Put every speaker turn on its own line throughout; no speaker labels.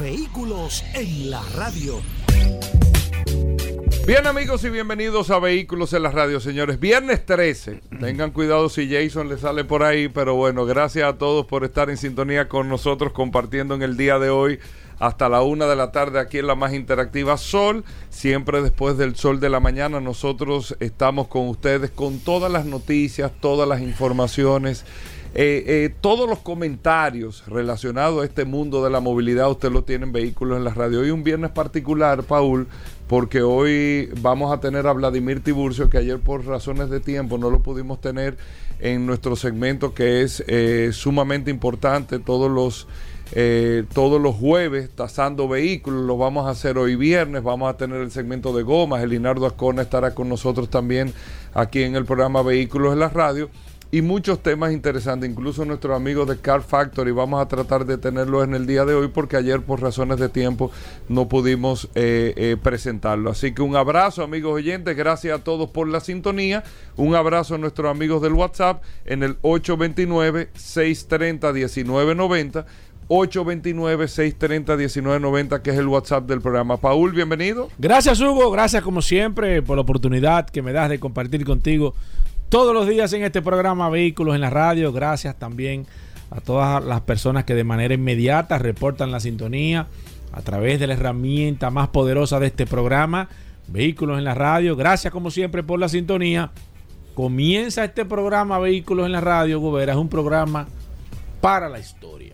Vehículos en la radio.
Bien amigos y bienvenidos a Vehículos en la Radio, señores. Viernes 13. Tengan cuidado si Jason le sale por ahí, pero bueno, gracias a todos por estar en sintonía con nosotros compartiendo en el día de hoy hasta la una de la tarde aquí en la más interactiva Sol. Siempre después del sol de la mañana nosotros estamos con ustedes con todas las noticias, todas las informaciones. Eh, eh, todos los comentarios relacionados a este mundo de la movilidad, usted lo tiene en vehículos en la radio. Hoy un viernes particular, Paul, porque hoy vamos a tener a Vladimir Tiburcio, que ayer por razones de tiempo no lo pudimos tener en nuestro segmento que es eh, sumamente importante. Todos los todos los jueves tasando vehículos, lo vamos a hacer hoy viernes, vamos a tener el segmento de gomas, el Linardo Ascona estará con nosotros también aquí en el programa Vehículos en la Radio y muchos temas interesantes, incluso nuestros amigos de Car Factory. Vamos a tratar de tenerlos en el día de hoy porque ayer por razones de tiempo no pudimos eh, eh, presentarlo. Así que un abrazo amigos oyentes, gracias a todos por la sintonía. Un abrazo a nuestros amigos del WhatsApp en el 829-630-1990. 829-630-1990, que es el WhatsApp del programa. Paul, bienvenido.
Gracias, Hugo. Gracias, como siempre, por la oportunidad que me das de compartir contigo todos los días en este programa Vehículos en la Radio. Gracias también a todas las personas que de manera inmediata reportan la sintonía a través de la herramienta más poderosa de este programa, Vehículos en la Radio. Gracias como siempre por la sintonía. Comienza este programa Vehículos en la Radio, Gobera. Es un programa para la historia.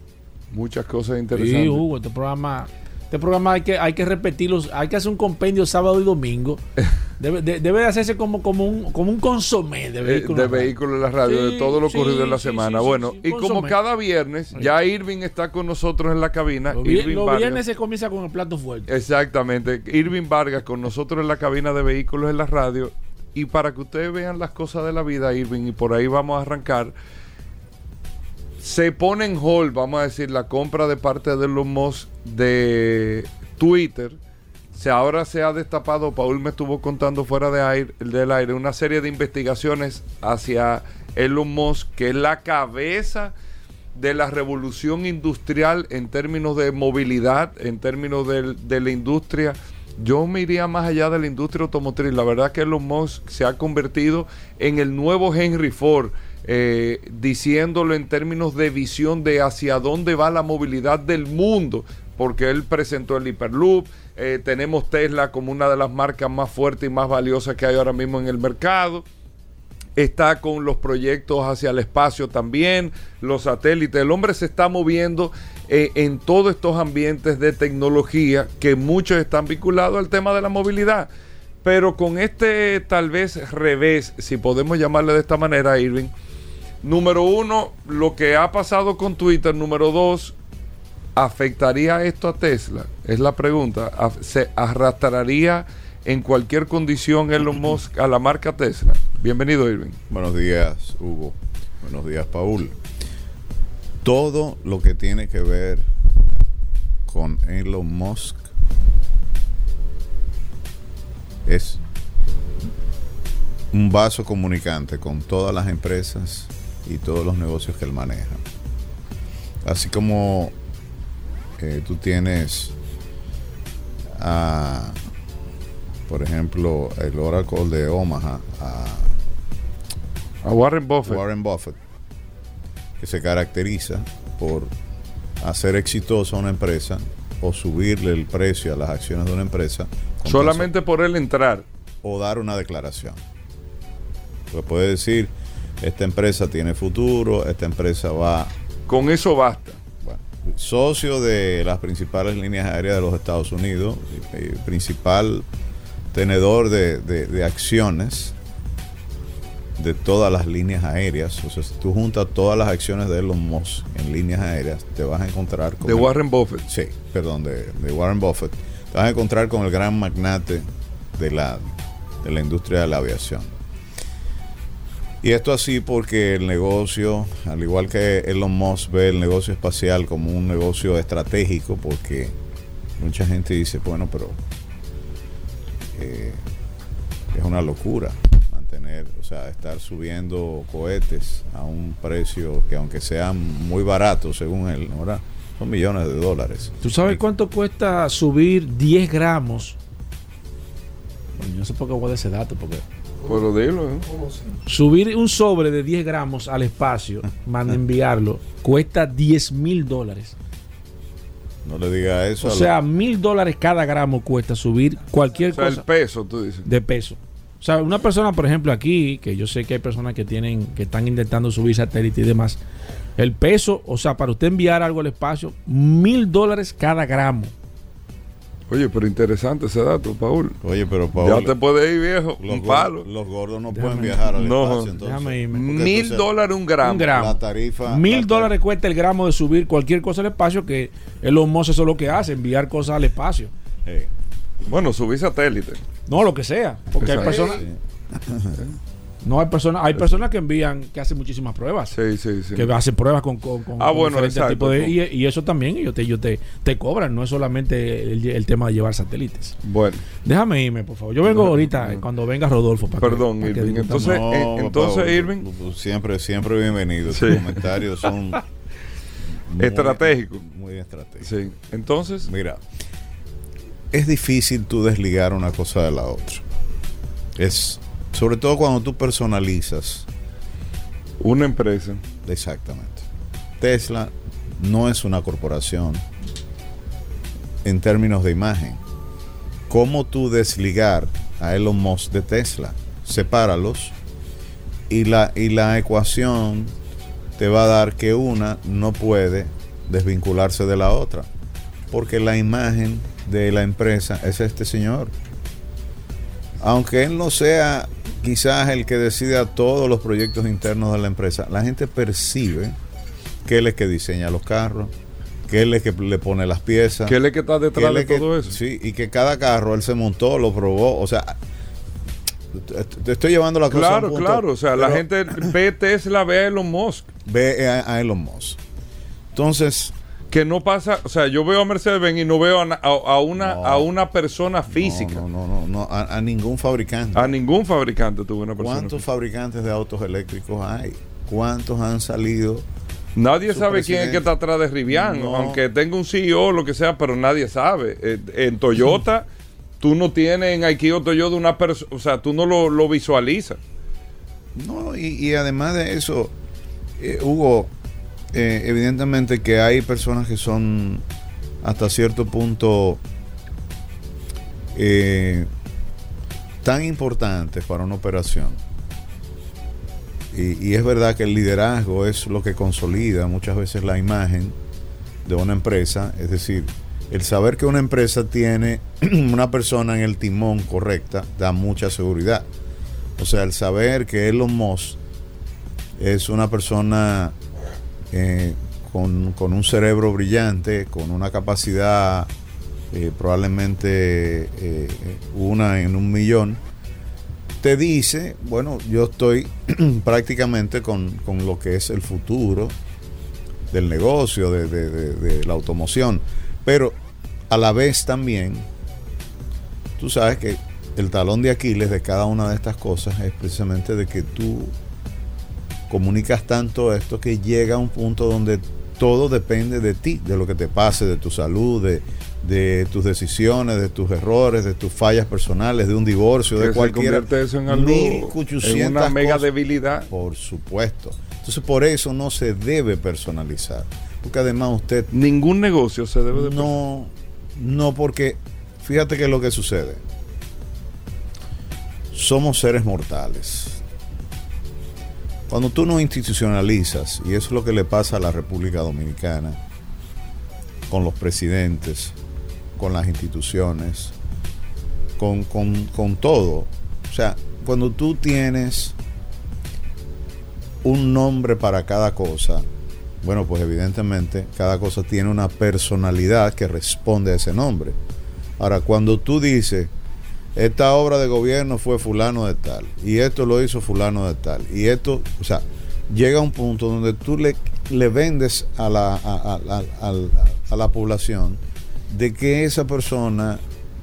Muchas cosas interesantes.
Sí, Hugo, este programa este programa hay que, hay que repetirlo, hay que hacer un compendio sábado y domingo. Debe, de, hacerse como, como, un, como un consomé de vehículos.
De, vehículos en la radio, de todo lo ocurrido en la semana. bueno, y como cada viernes, ya Irving está con nosotros en la cabina.
Los, viernes se comienza con el plato fuerte.
Exactamente. Irving Vargas con nosotros en la cabina de vehículos en la radio. Y para que ustedes vean las cosas de la vida, Irving, y por ahí vamos a arrancar se pone en hold, vamos a decir, la compra de parte de los Musk de Twitter. Se, ahora se ha destapado, Paul me estuvo contando fuera de aire, del aire, una serie de investigaciones hacia Elon Musk, que es la cabeza de la revolución industrial en términos de movilidad, en términos de, de la industria. Yo me iría más allá de la industria automotriz. La verdad que Elon Musk se ha convertido en el nuevo Henry Ford eh, diciéndolo en términos de visión de hacia dónde va la movilidad del mundo, porque él presentó el Hyperloop, eh, tenemos Tesla como una de las marcas más fuertes y más valiosas que hay ahora mismo en el mercado. Está con los proyectos hacia el espacio también, los satélites. El hombre se está moviendo eh, en todos estos ambientes de tecnología que muchos están vinculados al tema de la movilidad. Pero con este tal vez revés, si podemos llamarle de esta manera, Irving, Número uno, lo que ha pasado con Twitter. Número dos, ¿afectaría esto a Tesla? Es la pregunta. ¿Se arrastraría en cualquier condición Elon Musk a la marca Tesla? Bienvenido, Irving.
Buenos días, Hugo. Buenos días, Paul. Todo lo que tiene que ver con Elon Musk es un vaso comunicante con todas las empresas y todos los negocios que él maneja. Así como eh, tú tienes, a, por ejemplo, el Oracle de Omaha,
a, Warren Buffett.
Warren Buffett, que se caracteriza por hacer exitosa una empresa o subirle el precio a las acciones de una empresa.
Solamente por él entrar.
O dar una declaración. Pues puede decir, esta empresa tiene futuro, esta empresa va...
Con eso basta.
socio de las principales líneas aéreas de los Estados Unidos, principal tenedor de, acciones de todas las líneas aéreas. O sea, si tú juntas todas las acciones de Elon Musk en líneas aéreas, te vas a encontrar con...
De
el-
Warren Buffett.
Sí, perdón, de, de Warren Buffett. Te vas a encontrar con el gran magnate de la, de la industria de la aviación. Y esto así porque el negocio, al igual que Elon Musk ve el negocio espacial como un negocio estratégico, porque mucha gente dice, bueno, pero eh, es una locura mantener, o sea, estar subiendo cohetes a un precio que aunque sean muy baratos según él, ¿verdad? Son millones de dólares.
¿Tú sabes cuánto cuesta subir 10 gramos? Bueno, yo no sé por qué voy a dar ese dato, porque
Pero dilo, ¿eh?
subir un sobre de 10 gramos al espacio, manda enviarlo, cuesta 10 mil dólares.
No le diga eso.
O
a
sea, mil dólares cada gramo cuesta subir cualquier
O sea, el
cosa
peso, tú dices.
de peso. O sea, una persona, por ejemplo, aquí, que yo sé que hay personas que tienen, que están intentando subir satélite y demás, el peso, o sea, para usted enviar algo al espacio, mil dólares cada gramo.
Oye, pero interesante ese dato, Paul.
Oye, pero Paul,
ya te puedes ir, viejo.
los,
un palo.
los gordos no
Déjame-
pueden viajar al
no,
espacio. Entonces,
déjame irme.
Mil dólares un gramo.
Un gramo.
La tarifa.
Mil
la
dólares cuesta el gramo de subir cualquier cosa al espacio, que Elon Musk eso es lo que hace, enviar cosas al espacio.
eh,
Bueno, subí satélite.
No, lo que sea. Porque hay
Exacto.
personas,
sí.
no hay personas, hay personas que envían, que hacen muchísimas pruebas.
Sí, sí, sí.
que hacen pruebas con, con, con-
Ah,
con
bueno,
diferentes
exacto,
tipos de- y, y eso también ellos te, ellos te, te cobran, no es solamente el, el tema de llevar satélites.
Bueno,
Déjame irme, por favor. Yo vengo
No,
ahorita,
no.
cuando venga Rodolfo. para que-
Perdón,
para que
Irving,
discutamos.
entonces- eh, entonces, Irving.
Siempre, siempre bienvenido.
Sí.
Tus comentarios son. muy-
Estratégico.
Muy estratégicos.
sí. Entonces,
Mira, es difícil tú desligar una cosa de la otra. Es. Sobre todo cuando tú personalizas.
una empresa.
Exactamente. Tesla no es una corporación en términos de imagen. ¿Cómo tú desligar a Elon Musk de Tesla? Sepáralos y la, y la ecuación te va a dar que una no puede desvincularse de la otra. Porque la imagen de la empresa es este señor. Aunque él no sea quizás el que decida todos los proyectos internos de la empresa, la gente percibe que él es que diseña los carros, que él es que le pone las piezas.
¿Qué es lo que está
que
detrás
él
de
es que-
todo eso?
Sí, y que cada carro él se montó, lo probó, o sea, te estoy llevando la cosa a un
Claro,
punto,
claro. O sea, la gente ve Tesla, ve a Elon Musk.
ve a, a Elon Musk. Entonces,
Que no pasa, o sea, yo veo a Mercedes-Benz y no veo a, a- a una,
No.
a una persona física.
no, no, no, no, a, a ningún fabricante.
A ningún fabricante tuvo una persona.
¿Cuántos
física.
fabricantes de autos eléctricos hay? ¿Cuántos han salido?
Nadie sabe quién es que está atrás de Rivian,
No.
aunque tenga un CEO o lo que sea, pero nadie sabe. Eh, en Toyota, tú no tienes en Aikio Toyota una persona, o sea, tú no lo, lo visualizas.
No, y, y además de eso, eh, Hugo, eh, evidentemente que hay personas que son hasta cierto punto eh, tan importantes para una operación. Y, y es verdad que el liderazgo es lo que consolida muchas veces la imagen de una empresa. Es decir, el saber que una empresa tiene una persona en el timón correcta da mucha seguridad. O sea, el saber que Elon Musk es una persona eh, con, con un cerebro brillante, con una capacidad eh, probablemente eh, una en un millón, te dice, bueno, yo estoy prácticamente con, con lo que es el futuro del negocio, de, de- la automoción. Pero a la vez también, tú sabes que el talón de Aquiles de cada una de estas cosas es precisamente de que tú comunicas tanto esto que llega a un punto donde todo depende de ti, de lo que te pase, de tu salud, de, de tus decisiones, de tus errores, de tus fallas personales, de un divorcio,
Que
de
convierte eso en algo, en
1800
una mega
cosas.
debilidad.
Por supuesto. Entonces por eso no se debe personalizar. Porque además usted
Ningún negocio se debe de
no, no porque fíjate que es lo que sucede. Somos seres mortales. Cuando tú no institucionalizas, y eso es lo que le pasa a la República Dominicana, con los presidentes, con las instituciones, con, con- con todo. O sea, cuando tú tienes un nombre para cada cosa, bueno, pues evidentemente cada cosa tiene una personalidad que responde a ese nombre. Ahora, cuando tú dices, esta obra de gobierno fue fulano de tal, y esto lo hizo fulano de tal, y esto, o sea, llega a un punto donde tú le, vendes a la, a- a- a la población de que esa persona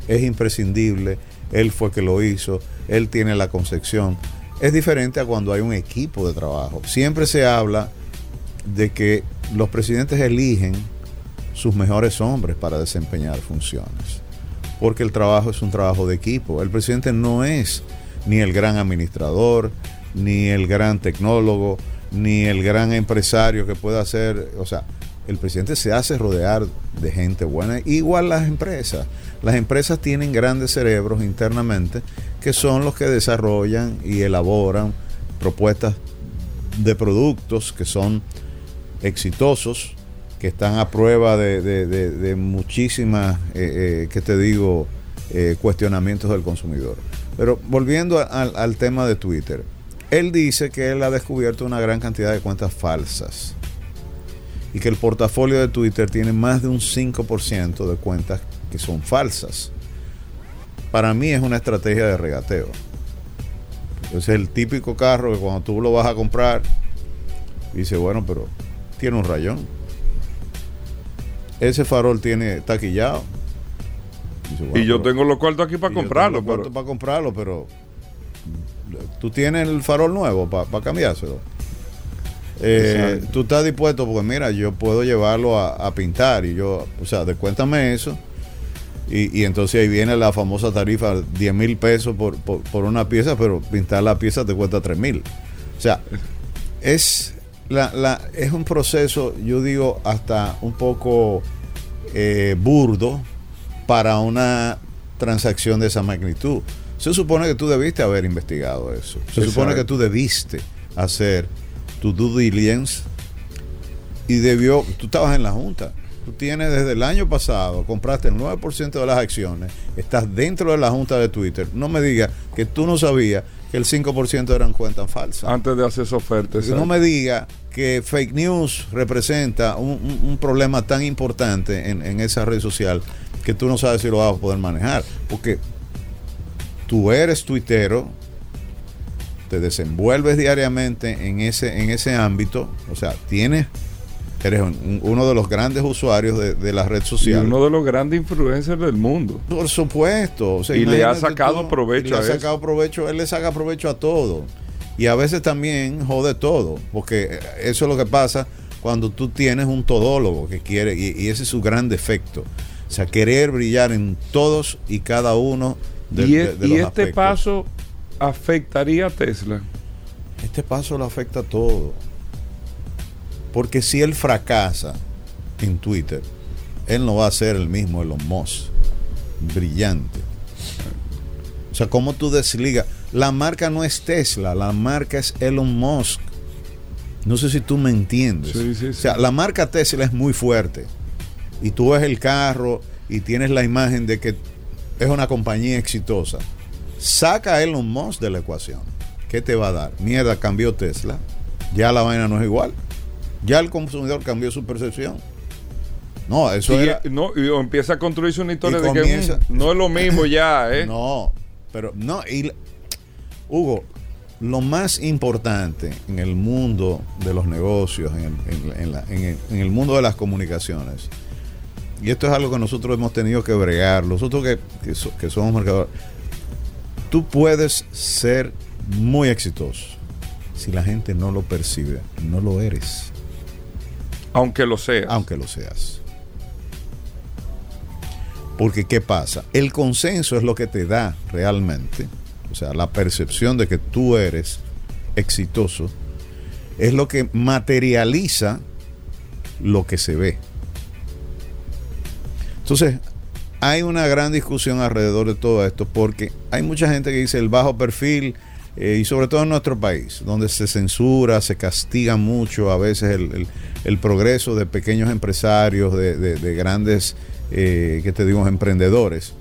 es imprescindible, él fue que lo hizo, él tiene la concepción. Es diferente a cuando hay un equipo de trabajo. Siempre se habla de que los presidentes eligen sus mejores hombres para desempeñar funciones, porque el trabajo es un trabajo de equipo. El presidente no es ni el gran administrador, ni el gran tecnólogo, ni el gran empresario que pueda hacer, o sea, el presidente se hace rodear de gente buena, igual las empresas. Las empresas tienen grandes cerebros internamente que son los que desarrollan y elaboran propuestas de productos que son exitosos, que están a prueba de, de- de- muchísimas, eh, eh, ¿qué te digo?, eh, cuestionamientos del consumidor. Pero volviendo al tema de Twitter, él dice que él ha descubierto una gran cantidad de cuentas falsas y que el portafolio de Twitter tiene más de un 5% de cuentas que son falsas. Para mí es una estrategia de regateo. Es el típico carro que cuando tú lo vas a comprar, dice, bueno, pero tiene un rayón. Ese farol tiene taquillado. Dice, bueno,
Y yo
pero-
tengo los cuartos aquí para comprarlo. pero-
para comprarlo, pero tú tienes el farol nuevo para cambiárselo. Eh, tú estás dispuesto, porque mira, yo puedo llevarlo a, a pintar y yo, o sea, descuéntame eso. Y, y entonces ahí viene la famosa tarifa, 10 mil pesos por, por- por una pieza, pero pintar la pieza te cuesta 3 mil. O sea, es, la, la- es un proceso, yo digo, hasta un poco eh, burdo para una transacción de esa magnitud. Se supone que tú debiste haber investigado eso. Se supone que tú debiste hacer tu due diligence y debió, tú estabas en la junta. Tú tienes desde el año pasado, compraste el 9% de las acciones, estás dentro de la junta de Twitter. No me digas que tú no sabías que el 5% eran cuentas falsas.
Antes de hacer esa oferta.
Que no me diga que fake news representa un, un- un problema tan importante en, en esa red social que tú no sabes si lo vas a poder manejar. Porque tú eres tuitero, te desenvuelves diariamente en ese, en ese ámbito, o sea, tienes, eres un- uno de los grandes usuarios de, de la red
Y
social.
uno de los grandes influencers del mundo.
Por supuesto. o sea,
Y le ha sacado
tú,
provecho
le
a
ha
eso.
sacado provecho, él le saca provecho a todo. Y a veces también jode todo, porque eso es lo que pasa cuando tú tienes un todólogo que quiere, y, y ese es su gran defecto. O sea, querer brillar en todos y cada uno de,
y
de-
e-
de
y
los
este
aspectos.
paso afectaría a Tesla.
Este paso lo afecta a todo. Porque si él fracasa en Twitter, él no va a ser el mismo Elon Musk. Brillante. O sea, ¿cómo tú desligas? La marca no es Tesla, la marca es Elon Musk. No sé si tú me entiendes.
Sí, sí,
O
sí.
sea, la marca Tesla es muy fuerte. Y tú ves el carro y tienes la imagen de que es una compañía exitosa. Saca a Elon Musk de la ecuación. ¿Qué te va a dar? Mierda, cambió Tesla. Ya la vaina no es igual. Ya el consumidor cambió su percepción. No, eso
Y,
era.
no, y empieza a construirse una historia de
comienza-
que no es lo mismo ya, ¿eh?
No, pero no. Y, Hugo, lo más importante en el mundo de los negocios, en el, en- en la- en el- en el mundo de las comunicaciones, y esto es algo que nosotros hemos tenido que bregar, nosotros que, que so- que somos mercadores, tú puedes ser muy exitoso. Si la gente no lo percibe, no lo eres,
Aunque lo sea.
aunque lo seas. Porque ¿qué pasa? El consenso es lo que te da realmente, o sea, la percepción de que tú eres exitoso, es lo que materializa lo que se ve. Entonces, hay una gran discusión alrededor de todo esto porque hay mucha gente que dice el bajo perfil eh, y sobre todo en nuestro país, donde se censura, se castiga mucho a veces el, el- progreso de pequeños empresarios, de, de- de grandes, eh, ¿qué te digo?, emprendedores.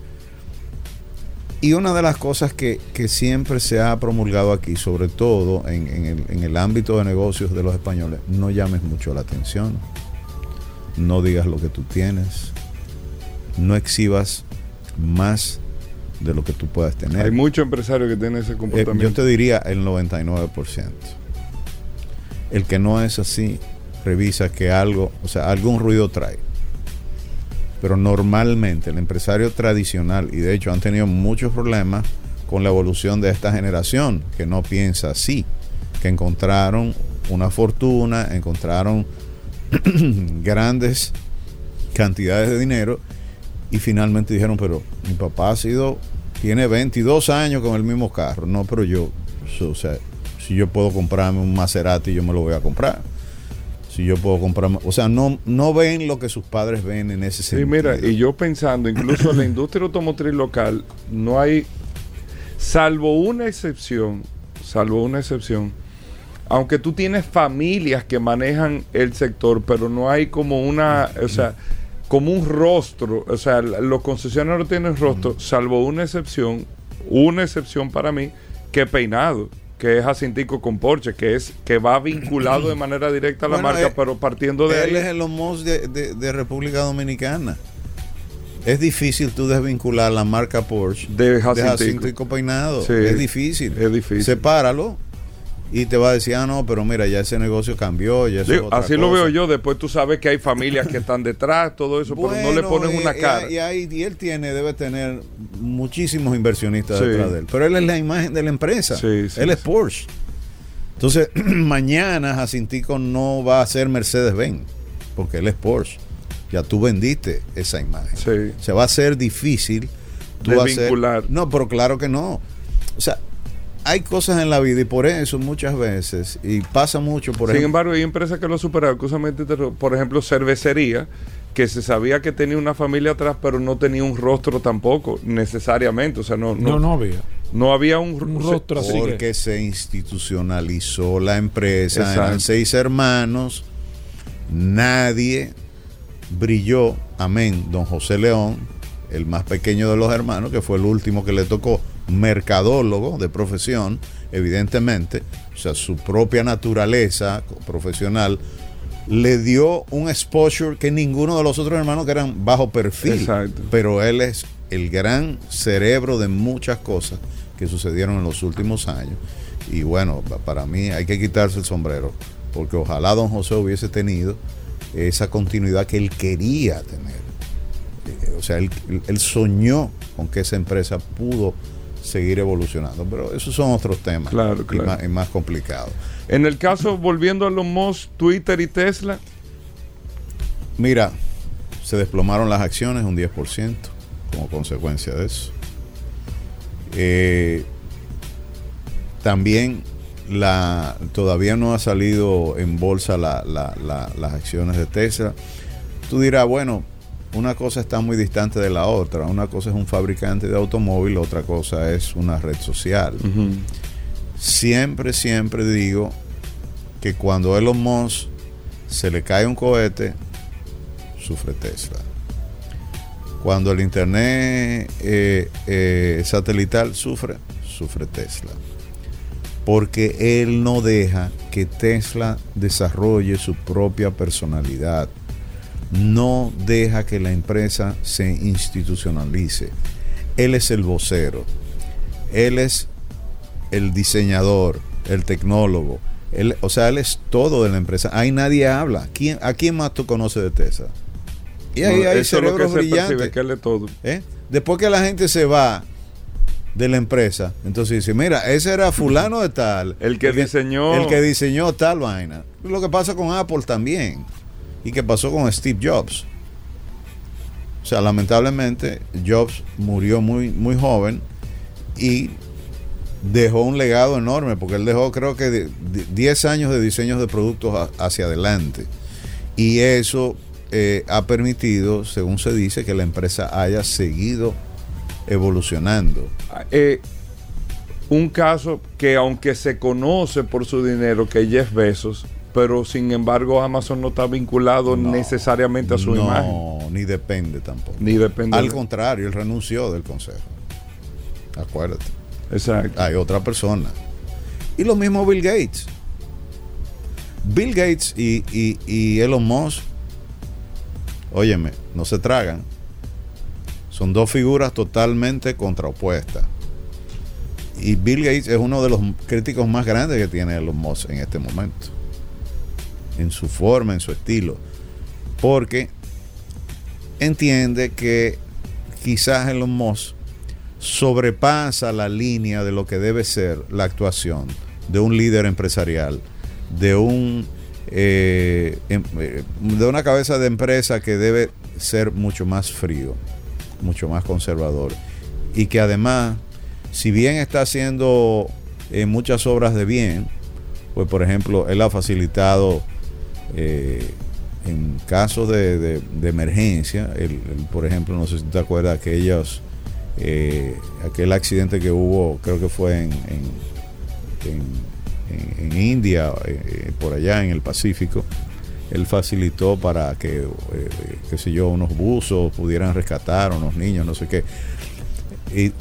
Y una de las cosas que, que siempre se ha promulgado aquí, sobre todo en, en el, en el ámbito de negocios de los españoles, no llames mucho la atención, no digas lo que tú tienes, no exhibas más de lo que tú puedas tener.
Hay muchos empresarios que tienen ese
Eh,
comportamiento.
yo te diría el 99%. El que no es así, revisa que algo, o sea, algún ruido trae. Pero normalmente el empresario tradicional, y de hecho han tenido muchos problemas con la evolución de esta generación, que no piensa así, que encontraron una fortuna, encontraron grandes cantidades de dinero y finalmente dijeron, pero mi papá ha sido, tiene 22 años con el mismo carro. No, pero yo, o sea, si yo puedo comprarme un Maserati, yo me lo voy a comprar. Si yo puedo comprarme, o sea, no, no ven lo que sus padres ven en ese
Sí,
sentido.
mira, y yo pensando, incluso en la industria automotriz local, no hay, salvo una excepción, salvo una excepción, aunque tú tienes familias que manejan el sector, pero no hay como una, o sea, como un rostro, o sea, los concesionarios tienen rostro, salvo una excepción, una excepción para mí, que Peinado, que es Jacintico con Porsche, que es que va vinculado de manera directa a la
Bueno,
marca, pero partiendo de
Él
ahí.
es el Omos de, de- de República Dominicana. Es difícil tú desvincular la marca Porsche
De Jacintico.
Jacintico Peinado.
Sí,
es difícil.
es difícil.
Sepáralo y te va a decir, ah, no, pero mira, ya ese negocio cambió. Ya es
así lo
cosa".
veo yo. Después tú sabes que hay familias que están detrás, todo eso, pero no le ponen
y-
una cara.
Y, y él tiene, debe tener muchísimos inversionistas
Sí.
detrás de él. Pero él es la imagen de la empresa.
Sí, sí,
él es. Porsche. Entonces, mañana Jacintico no va a ser Mercedes-Benz, porque él es Porsche. Ya tú vendiste esa imagen. Se va a ser difícil tú hacer-
Desvincular.
No, pero claro que no. O sea, hay cosas en la vida y por eso muchas veces, y pasa mucho, por
Sin
ejemplo.
embargo, hay empresas que lo superaron. Justamente, por ejemplo, cervecería, que se sabía que tenía una familia atrás, pero no tenía un rostro tampoco, necesariamente. O sea, no,
No,
no,
no había.
no había un,
Un
se-
rostro así. que-
Porque se institucionalizó la empresa,
Exacto.
eran seis hermanos, nadie brilló, amén, don José León, el más pequeño de los hermanos, que fue el último que le tocó, mercadólogo de profesión, evidentemente, o sea, su propia naturaleza profesional, le dio un exposure que ninguno de los otros hermanos que eran bajo perfil.
Exacto.
Pero él es el gran cerebro de muchas cosas que sucedieron en los últimos años. Y bueno, pa- para mí hay que quitarse el sombrero, porque ojalá don José hubiese tenido esa continuidad que él quería tener. Eh, O sea, él, él soñó con que esa empresa pudo seguir evolucionando, pero esos son otros temas
Claro,
y
claro.
más- y más complicados.
En el caso, volviendo a los Musk, Twitter y Tesla,
Mira, se desplomaron las acciones un 10% como consecuencia de eso. Eh, también la, todavía no ha salido en bolsa la- la- las acciones de Tesla. Tú dirás, bueno, una cosa está muy distante de la otra. Una cosa es un fabricante de automóvil, otra cosa es una red social. Siempre, siempre digo que cuando Elon Musk se le cae un cohete, sufre Tesla. Cuando el internet eh, eh, satelital sufre, sufre Tesla. Porque él no deja que Tesla desarrolle su propia personalidad. No deja que la empresa se institucionalice. Él es el vocero. Él es el diseñador, el tecnólogo. Él, o sea, él es todo de la empresa. Ahí nadie habla. ¿Quién, ¿A quién más tú conoces de Tesla? Y ahí
no,
hay cerebros brillantes.
que todo.
¿eh? Después que la gente se va de la empresa, entonces dice, mira, ese era fulano de tal.
El que diseñó-
El que diseñó tal vaina. Lo que pasa con Apple también. Y que pasó con Steve Jobs. O sea, lamentablemente, Jobs murió muy, muy joven y dejó un legado enorme, porque él dejó creo que de- de- 10 años de diseños de productos hacia adelante. Y eso eh, ha permitido, según se dice, que la empresa haya seguido evolucionando.
Eh, un caso que aunque se conoce por su dinero, que Jeff Bezos, pero sin embargo Amazon no está vinculado
No,
necesariamente a su imagen.
No, ni depende tampoco.
Ni depende
Al
de-
contrario, él renunció del consejo. Acuérdate.
Exacto.
Hay otra persona. Y lo mismo Bill Gates. Bill Gates y, y, y Elon Musk, óyeme, no se tragan. Son dos figuras totalmente contraopuestas. Y Bill Gates es uno de los críticos más grandes que tiene Elon Musk en este momento. En su forma, en su estilo. Porque entiende que quizás Elon Musk sobrepasa la línea de lo que debe ser la actuación de un líder empresarial, de un eh, em- eh, de una cabeza de empresa que debe ser mucho más frío, mucho más conservador y que además, si bien está haciendo eh, muchas obras de bien, pues por ejemplo él ha facilitado eh, en casos de, de- emergencia, el- por ejemplo, no sé si te acuerdas aquellos, eh, aquel accidente que hubo, creo que fue en, en, en- India, eh, por allá en el Pacífico, él facilitó para que, eh, qué sé yo, unos buzos pudieran rescatar, unos niños, no sé qué.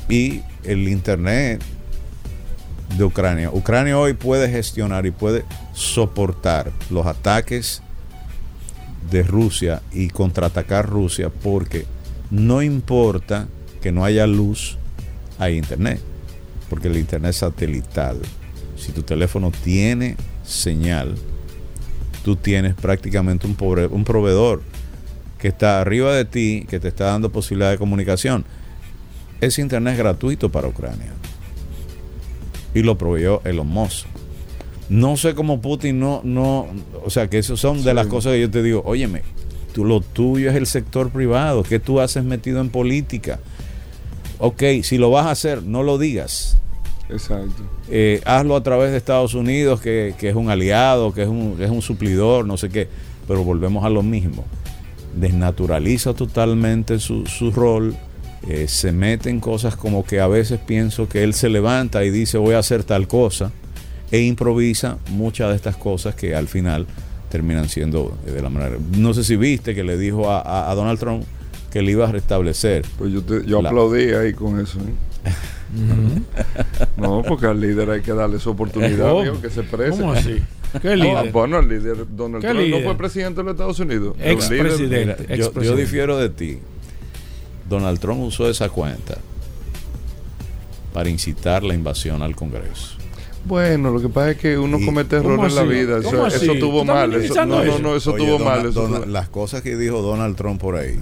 Y el Internet de Ucrania. Ucrania hoy puede gestionar y puede soportar los ataques de Rusia y contraatacar Rusia porque no importa que no haya luz, hay internet. Porque el internet es satelital. Si tu teléfono tiene señal, tú tienes prácticamente un, un proveedor que está arriba de ti, que te está dando posibilidad de comunicación. Ese internet es gratuito para Ucrania. Y lo proveyó Elon Musk. No sé cómo Putin no, no, o sea, que esas son de las cosas que yo te digo, óyeme, tú, lo tuyo es el sector privado, que tú haces metido en política. Ok, si lo vas a hacer, no lo digas.
Exacto.
Eh, hazlo a través de Estados Unidos, que, que es un aliado, que es un, que es un suplidor, no sé qué. Pero volvemos a lo mismo. Desnaturaliza totalmente su, su rol. Eh, se mete en cosas como que a veces pienso que él se levanta y dice voy a hacer tal cosa. E improvisa muchas de estas cosas que al final terminan siendo de la manera. No sé si viste que le dijo a, a- a Donald Trump que le iba a restablecer.
Pues yo, te- yo
La-
aplaudí ahí con eso. ¿eh? No, porque al líder hay que darle su oportunidad, amigo, que se exprese.
¿Cómo así? ¿Qué
Ah,
líder?
bueno, el líder Donald
¿Qué
Trump
líder?
no fue presidente de los Estados Unidos. Era un
Expresidente.
líder.
Mira, yo, yo difiero de ti. Donald Trump usó esa cuenta para incitar la invasión al Congreso.
Bueno, lo que pasa es que uno comete
¿Cómo
errores en la vida. Eso, tuvo
¿Tú
mal. Eso, no, no,
eso?
no, eso
Oye,
tuvo
Donald-
mal. Eso
Donald-
tuvo-
las cosas que dijo Donald Trump por ahí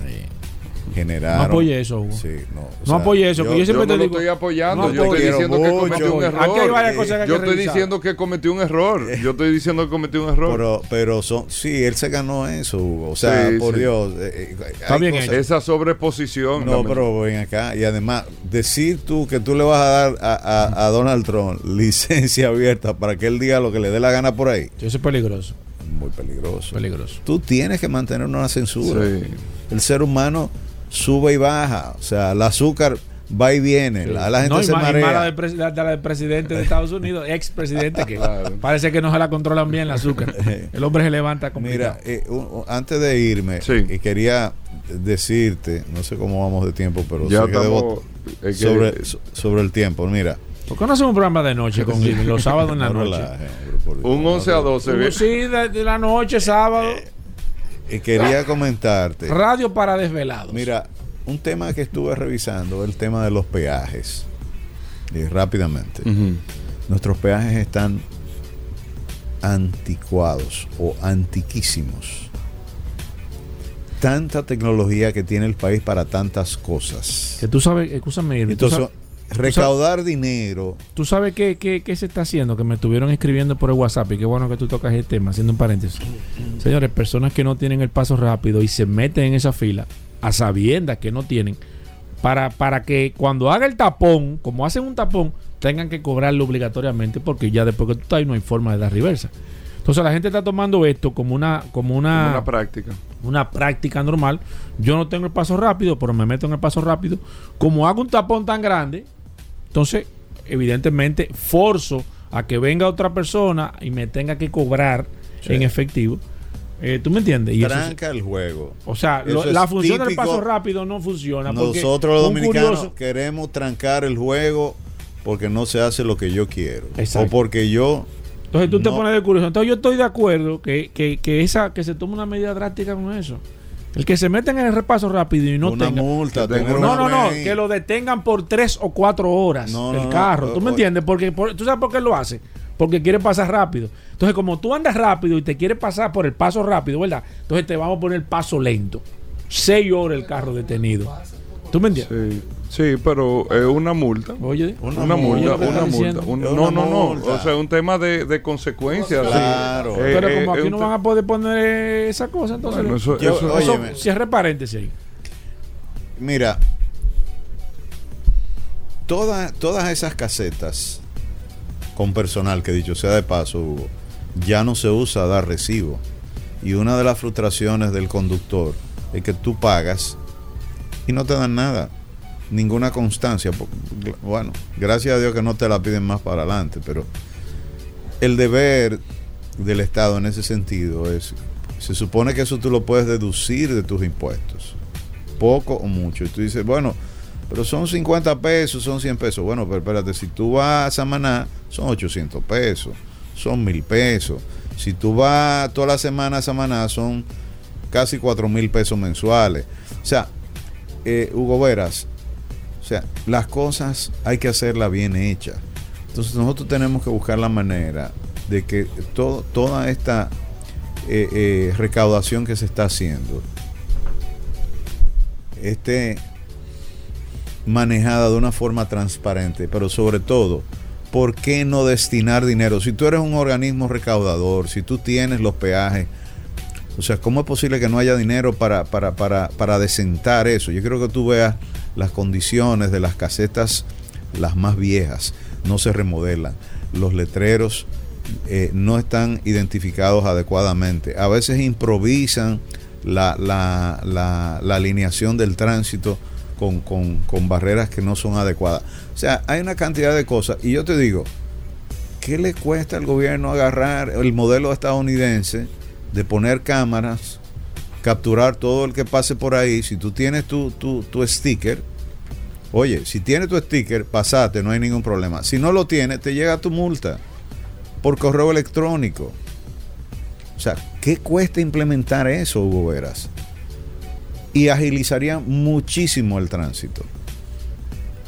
generaron.
No apoye eso, Hugo.
Sí, no, o
No apoye eso, que yo
Yo
siempre
no lo estoy apoyando.
no
yo estoy diciendo que cometió un error.
Aquí hay varias cosas que hay
Yo estoy
revisar.
diciendo que cometió un error. Yo estoy diciendo que cometió un error.
Pero, pero son, sí, él se ganó eso, Hugo. O sea,
Sí,
por
sí.
Dios. eh, eh,
Está bien
cosas-.
Esa sobreposición.
No, pero ven acá. Y además, decir tú que tú le vas a dar a, a- a Donald Trump licencia abierta para que él diga lo que le dé la gana por ahí,
Eso es peligroso.
muy peligroso.
Peligroso.
Tú tienes que mantener una censura.
Sí.
El ser humano sube y baja. O sea, el azúcar va y viene. La, la gente
no, y
se
y
marea.
mala del, la, de la del presidente de Estados Unidos, expresidente, que
Claro.
parece que no se la controlan bien el azúcar. El hombre se levanta complicado.
Mira, eh, un- un- antes de irme,
Sí.
y quería decirte, no sé cómo vamos de tiempo, pero
Ya
sé que debo-
estamos. es que-
sobre, so- sobre el tiempo. Mira,
¿Por qué no hacemos un programa de noche con los sábados en la
no
noche?
un 11 a 12.
Uh,
bien.
Sí, de, de la noche, sábado.
Y quería comentarte.
Radio para desvelados.
Mira, un tema que estuve revisando, el tema de los peajes. Y rápidamente. Nuestros peajes están anticuados o antiquísimos. Tanta tecnología que tiene el país para tantas cosas.
Que tú sabes, escúchame, tú
Entonces,
sabes,
recaudar dinero.
tú sabes qué, qué- qué se está haciendo, que me estuvieron escribiendo por el WhatsApp y qué bueno que tú tocas el tema, haciendo un paréntesis. Señores, personas que no tienen el paso rápido y se meten en esa fila a sabiendas que no tienen, para, para que cuando haga el tapón, como hacen un tapón, tengan que cobrarlo obligatoriamente porque ya después que tú estás ahí no hay forma de dar reversa. Entonces la gente está tomando esto como una, como una,
Como una práctica.
una práctica normal. Yo no tengo el paso rápido, pero me meto en el paso rápido. Como hago un tapón tan grande, entonces, evidentemente, forzo a que venga otra persona y me tenga que cobrar
Sí.
en efectivo. Eh, ¿Tú me entiendes? Y eso
Tranca el juego.
o sea, lo- la función del paso rápido no funciona.
Nosotros los dominicanos
curioso-
queremos trancar el juego porque no se hace lo que yo quiero.
Exacto.
O porque yo
Entonces tú te pones de curioso. Entonces yo estoy de acuerdo que, que, que esa, que se tome una medida drástica con eso. El que se meta en el repaso rápido y no
una
tenga.
multa,
que tenga
tener
una
No, no, no, que lo detengan por tres o cuatro horas
No,
el
no, no,
carro. ¿Tú me
o-
entiendes? Porque por- tú sabes por qué lo hace. Porque quiere pasar rápido. Entonces, como tú andas rápido y te quieres pasar por el paso rápido, ¿verdad? Entonces te vamos a poner paso lento. Seis horas el carro detenido. ¿Tú me entiendes?
Sí, sí, pero es una multa.
Oye,
Una
Una, multa, una multa. un-
Es
no,
una
no, no.
multa.
O sea, un tema de, de consecuencias.
Claro.
Eh,
Pero
eh,
como
es
aquí no van a poder poner eh, esa cosa, entonces.
Bueno, eso-
Yo-
eso-
oye,
eso- cierre paréntesis ahí.
Mira, toda- todas esas casetas con personal, que dicho sea de paso, Hugo, ya no se usa dar recibo. Y una de las frustraciones del conductor es que tú pagas y no te dan nada, ninguna constancia. Bueno, gracias a Dios que no te la piden más para adelante, pero el deber del Estado en ese sentido es, se supone que eso tú lo puedes deducir de tus impuestos poco o mucho. Y tú dices, bueno, pero son 50 pesos, son 100 pesos. Bueno, pero espérate, si tú vas a Samaná, son 800 pesos, son 1000 pesos. Si tú vas toda la semana a Samaná, son casi 4 mil pesos mensuales. O sea, eh, Hugo Veras, o sea, las cosas hay que hacerlas bien hechas. Entonces nosotros tenemos que buscar la manera de que toda esta eh, eh, recaudación que se está haciendo esté manejada de una forma transparente, pero sobre todo, ¿por qué no destinar dinero? Si tú eres un organismo recaudador, si tú tienes los peajes, o sea, ¿cómo es posible que no haya dinero para, para, para, para desentar eso? Yo quiero que tú veas las condiciones de las casetas, las más viejas, no se remodelan, los letreros eh, no están identificados adecuadamente, a veces improvisan la, la, la, la alineación del tránsito con, con, con barreras que no son adecuadas. O sea, hay una cantidad de cosas. Y yo te digo, ¿qué le cuesta al gobierno agarrar el modelo estadounidense de poner cámaras, capturar todo el que pase por ahí? Si tú tienes tu, tu, tu sticker, oye, si tienes tu sticker, pasate, no hay ningún problema. Si no lo tienes, te llega tu multa por correo electrónico. O sea, ¿qué cuesta implementar eso, Hugo Veras? Y agilizaría muchísimo el tránsito.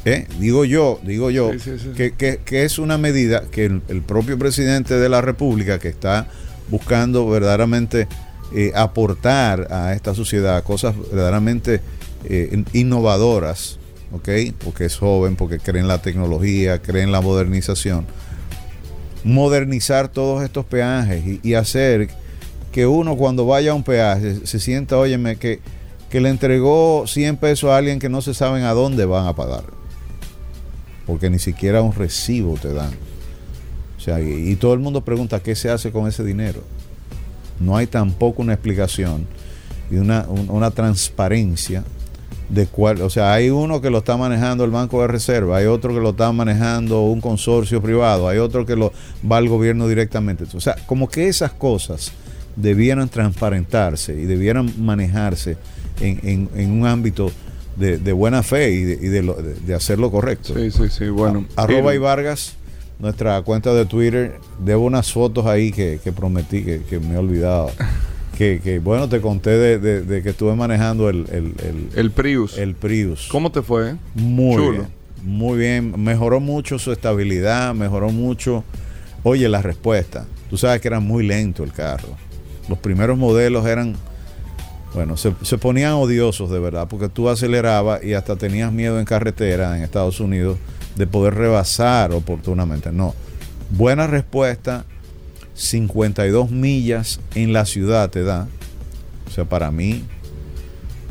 ¿Eh? Digo yo, digo yo,
Sí, sí, sí.
Que, que- que es una medida que el, el propio presidente de la República, que está buscando verdaderamente eh, aportar a esta sociedad cosas verdaderamente eh, innovadoras, ¿ok? Porque es joven, porque cree en la tecnología, cree en la modernización modernizar todos estos peajes y, hacer que uno cuando vaya a un peaje se sienta, óyeme, que, que le entregó 100 pesos a alguien que no se saben a dónde van a pagar. Porque ni siquiera un recibo te dan. O sea, y, y todo el mundo pregunta qué se hace con ese dinero. No hay tampoco una explicación y una, un- una transparencia de cuál, o sea, hay uno que lo está manejando el Banco de Reserva, hay otro que lo está manejando un consorcio privado, hay otro que lo va al gobierno directamente. O sea, como que esas cosas debieran transparentarse y debieran manejarse en, en- en un ámbito de, de buena fe y de, y de lo- de- hacer lo correcto.
Sí, sí, sí. Bueno.
Arroba y Vargas, nuestra cuenta de Twitter. Debo unas fotos ahí que, que prometí que, que me he olvidado. Que, que, bueno, te conté de, de- de que estuve manejando el, el, el,
El Prius.
el Prius.
¿Cómo te fue?
Muy
Chulo.
bien. Muy bien. Mejoró mucho su estabilidad, mejoró mucho. Oye, la respuesta. Tú sabes que era muy lento el carro. Los primeros modelos eran, bueno, se, se ponían odiosos de verdad, porque tú acelerabas y hasta tenías miedo en carretera en Estados Unidos de poder rebasar oportunamente. No. Buena respuesta. 52 millas en la ciudad te da. O sea, para mí,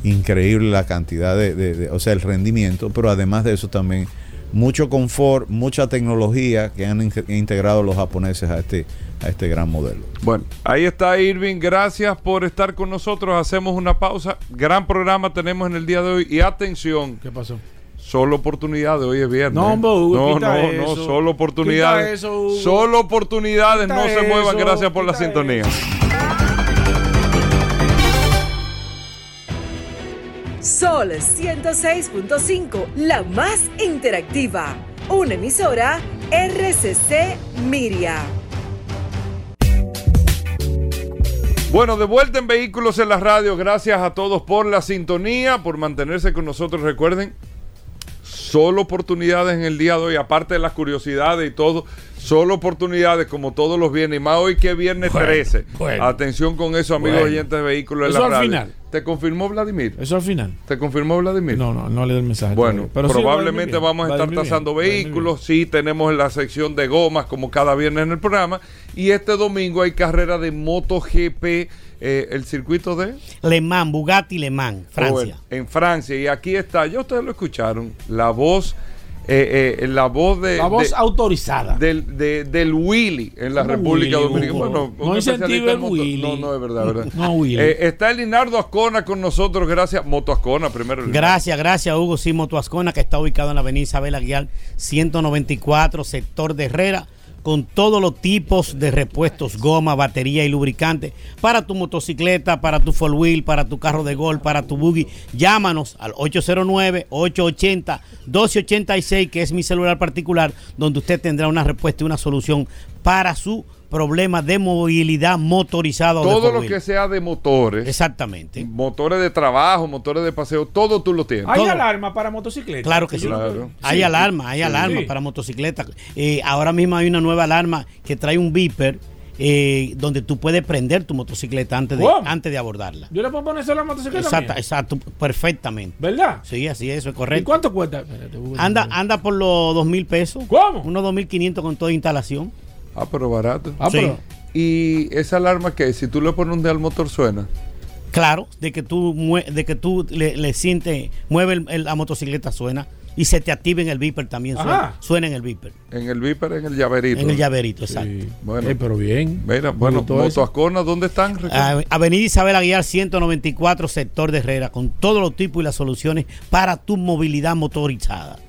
increíble la cantidad de, de- de- o sea, el rendimiento, pero además de eso también mucho confort, mucha tecnología que han in- integrado los japoneses a este, a este gran modelo.
Bueno, ahí está Irving. Gracias por estar con nosotros. Hacemos una pausa. Gran programa tenemos en el día de hoy. Y atención,
¿Qué pasó?
Solo oportunidades, hoy es viernes.
No,
no, no, solo oportunidades. Solo oportunidades, no se muevan. Gracias por la sintonía.
Sol 106.5, la más interactiva. Una emisora RCC Miria.
Bueno, de vuelta en Vehículos en la Radio. Gracias a todos por la sintonía, por mantenerse con nosotros. Recuerden, solo oportunidades en el día de hoy, aparte de las curiosidades y todo, solo oportunidades como todos los viernes, y más hoy que es viernes
Bueno,
13.
bueno.
Atención con eso, amigos
Bueno.
oyentes de Vehículos
Eso
la
al
Radio.
final.
¿Te confirmó Vladimir?
Eso al final.
¿Te confirmó Vladimir?
No, no, no le doy el mensaje.
Bueno.
Pero
probablemente vamos a estar
Vladimir
tasando vehículos. Sí, tenemos la sección de gomas como cada viernes en el programa. Y este domingo hay carrera de MotoGP, eh, el circuito de
Le Mans, Bugatti Le Mans, Francia.
Bueno, en Francia. Y aquí está, ya ustedes lo escucharon, la voz, eh, eh, la voz de...
La voz
de-
autorizada.
del, de- del Willy en la
¿Cómo
República
Willy,
Dominicana. Bueno,
No
un
incentive
especialista en
el
moto-
Willy.
No, no, es verdad, verdad.
No, Willy.
Eh, está el Linardo Ascona con nosotros, gracias. Moto Ascona, primero.
Gracias, gracias Hugo Simo Tuascona, que está ubicado en la avenida Isabel Aguiar 194, sector de Herrera, con todos los tipos de repuestos, goma, batería y lubricante para tu motocicleta, para tu four wheel, para tu carro de gol, para tu buggy. Llámanos al 809-880-1286, que es mi celular particular, donde usted tendrá una respuesta y una solución para su problema de movilidad motorizada. o de
Todo lo que sea de motores,
Exactamente.
motores de trabajo, motores de paseo, todo tú lo tienes.
¿Hay
todo.
alarma para motocicletas?
Claro que sí.
Claro.
Hay
Sí.
alarma, hay
Sí.
alarma
Sí.
para motocicletas. Eh, ahora mismo hay una nueva alarma que trae un beeper eh, donde tú puedes prender tu motocicleta antes de, antes de abordarla.
Yo le puedo poner eso a la motocicleta.
Exacto,
mía?
exacto, perfectamente.
¿Verdad?
Sí, así es, eso es
¿Y
correcto.
cuánto cuesta? Espérate,
Anda, anda por los dos mil pesos.
¿Cómo?
Unos dos mil quinientos con toda instalación.
Ah, pero barato.
Ah,
Sí.
pero-
Y esa alarma que si tú le pones un dedo al motor suena.
Claro, de que tú mue- de que tú le, le sientes, mueve el- el- la motocicleta suena y se te activa en el beeper también suena, en el beeper,
En el viper, en el llaverito.
en el llaverito, exacto.
Sí.
Bueno.
Eh, pero bien.
Mira, bueno,
gustó eso.
Moto Ascona, ¿dónde están?
Ah, Avenida Isabel Aguiar 194, sector de Herrera, con todos los tipos y las soluciones para tu movilidad motorizada.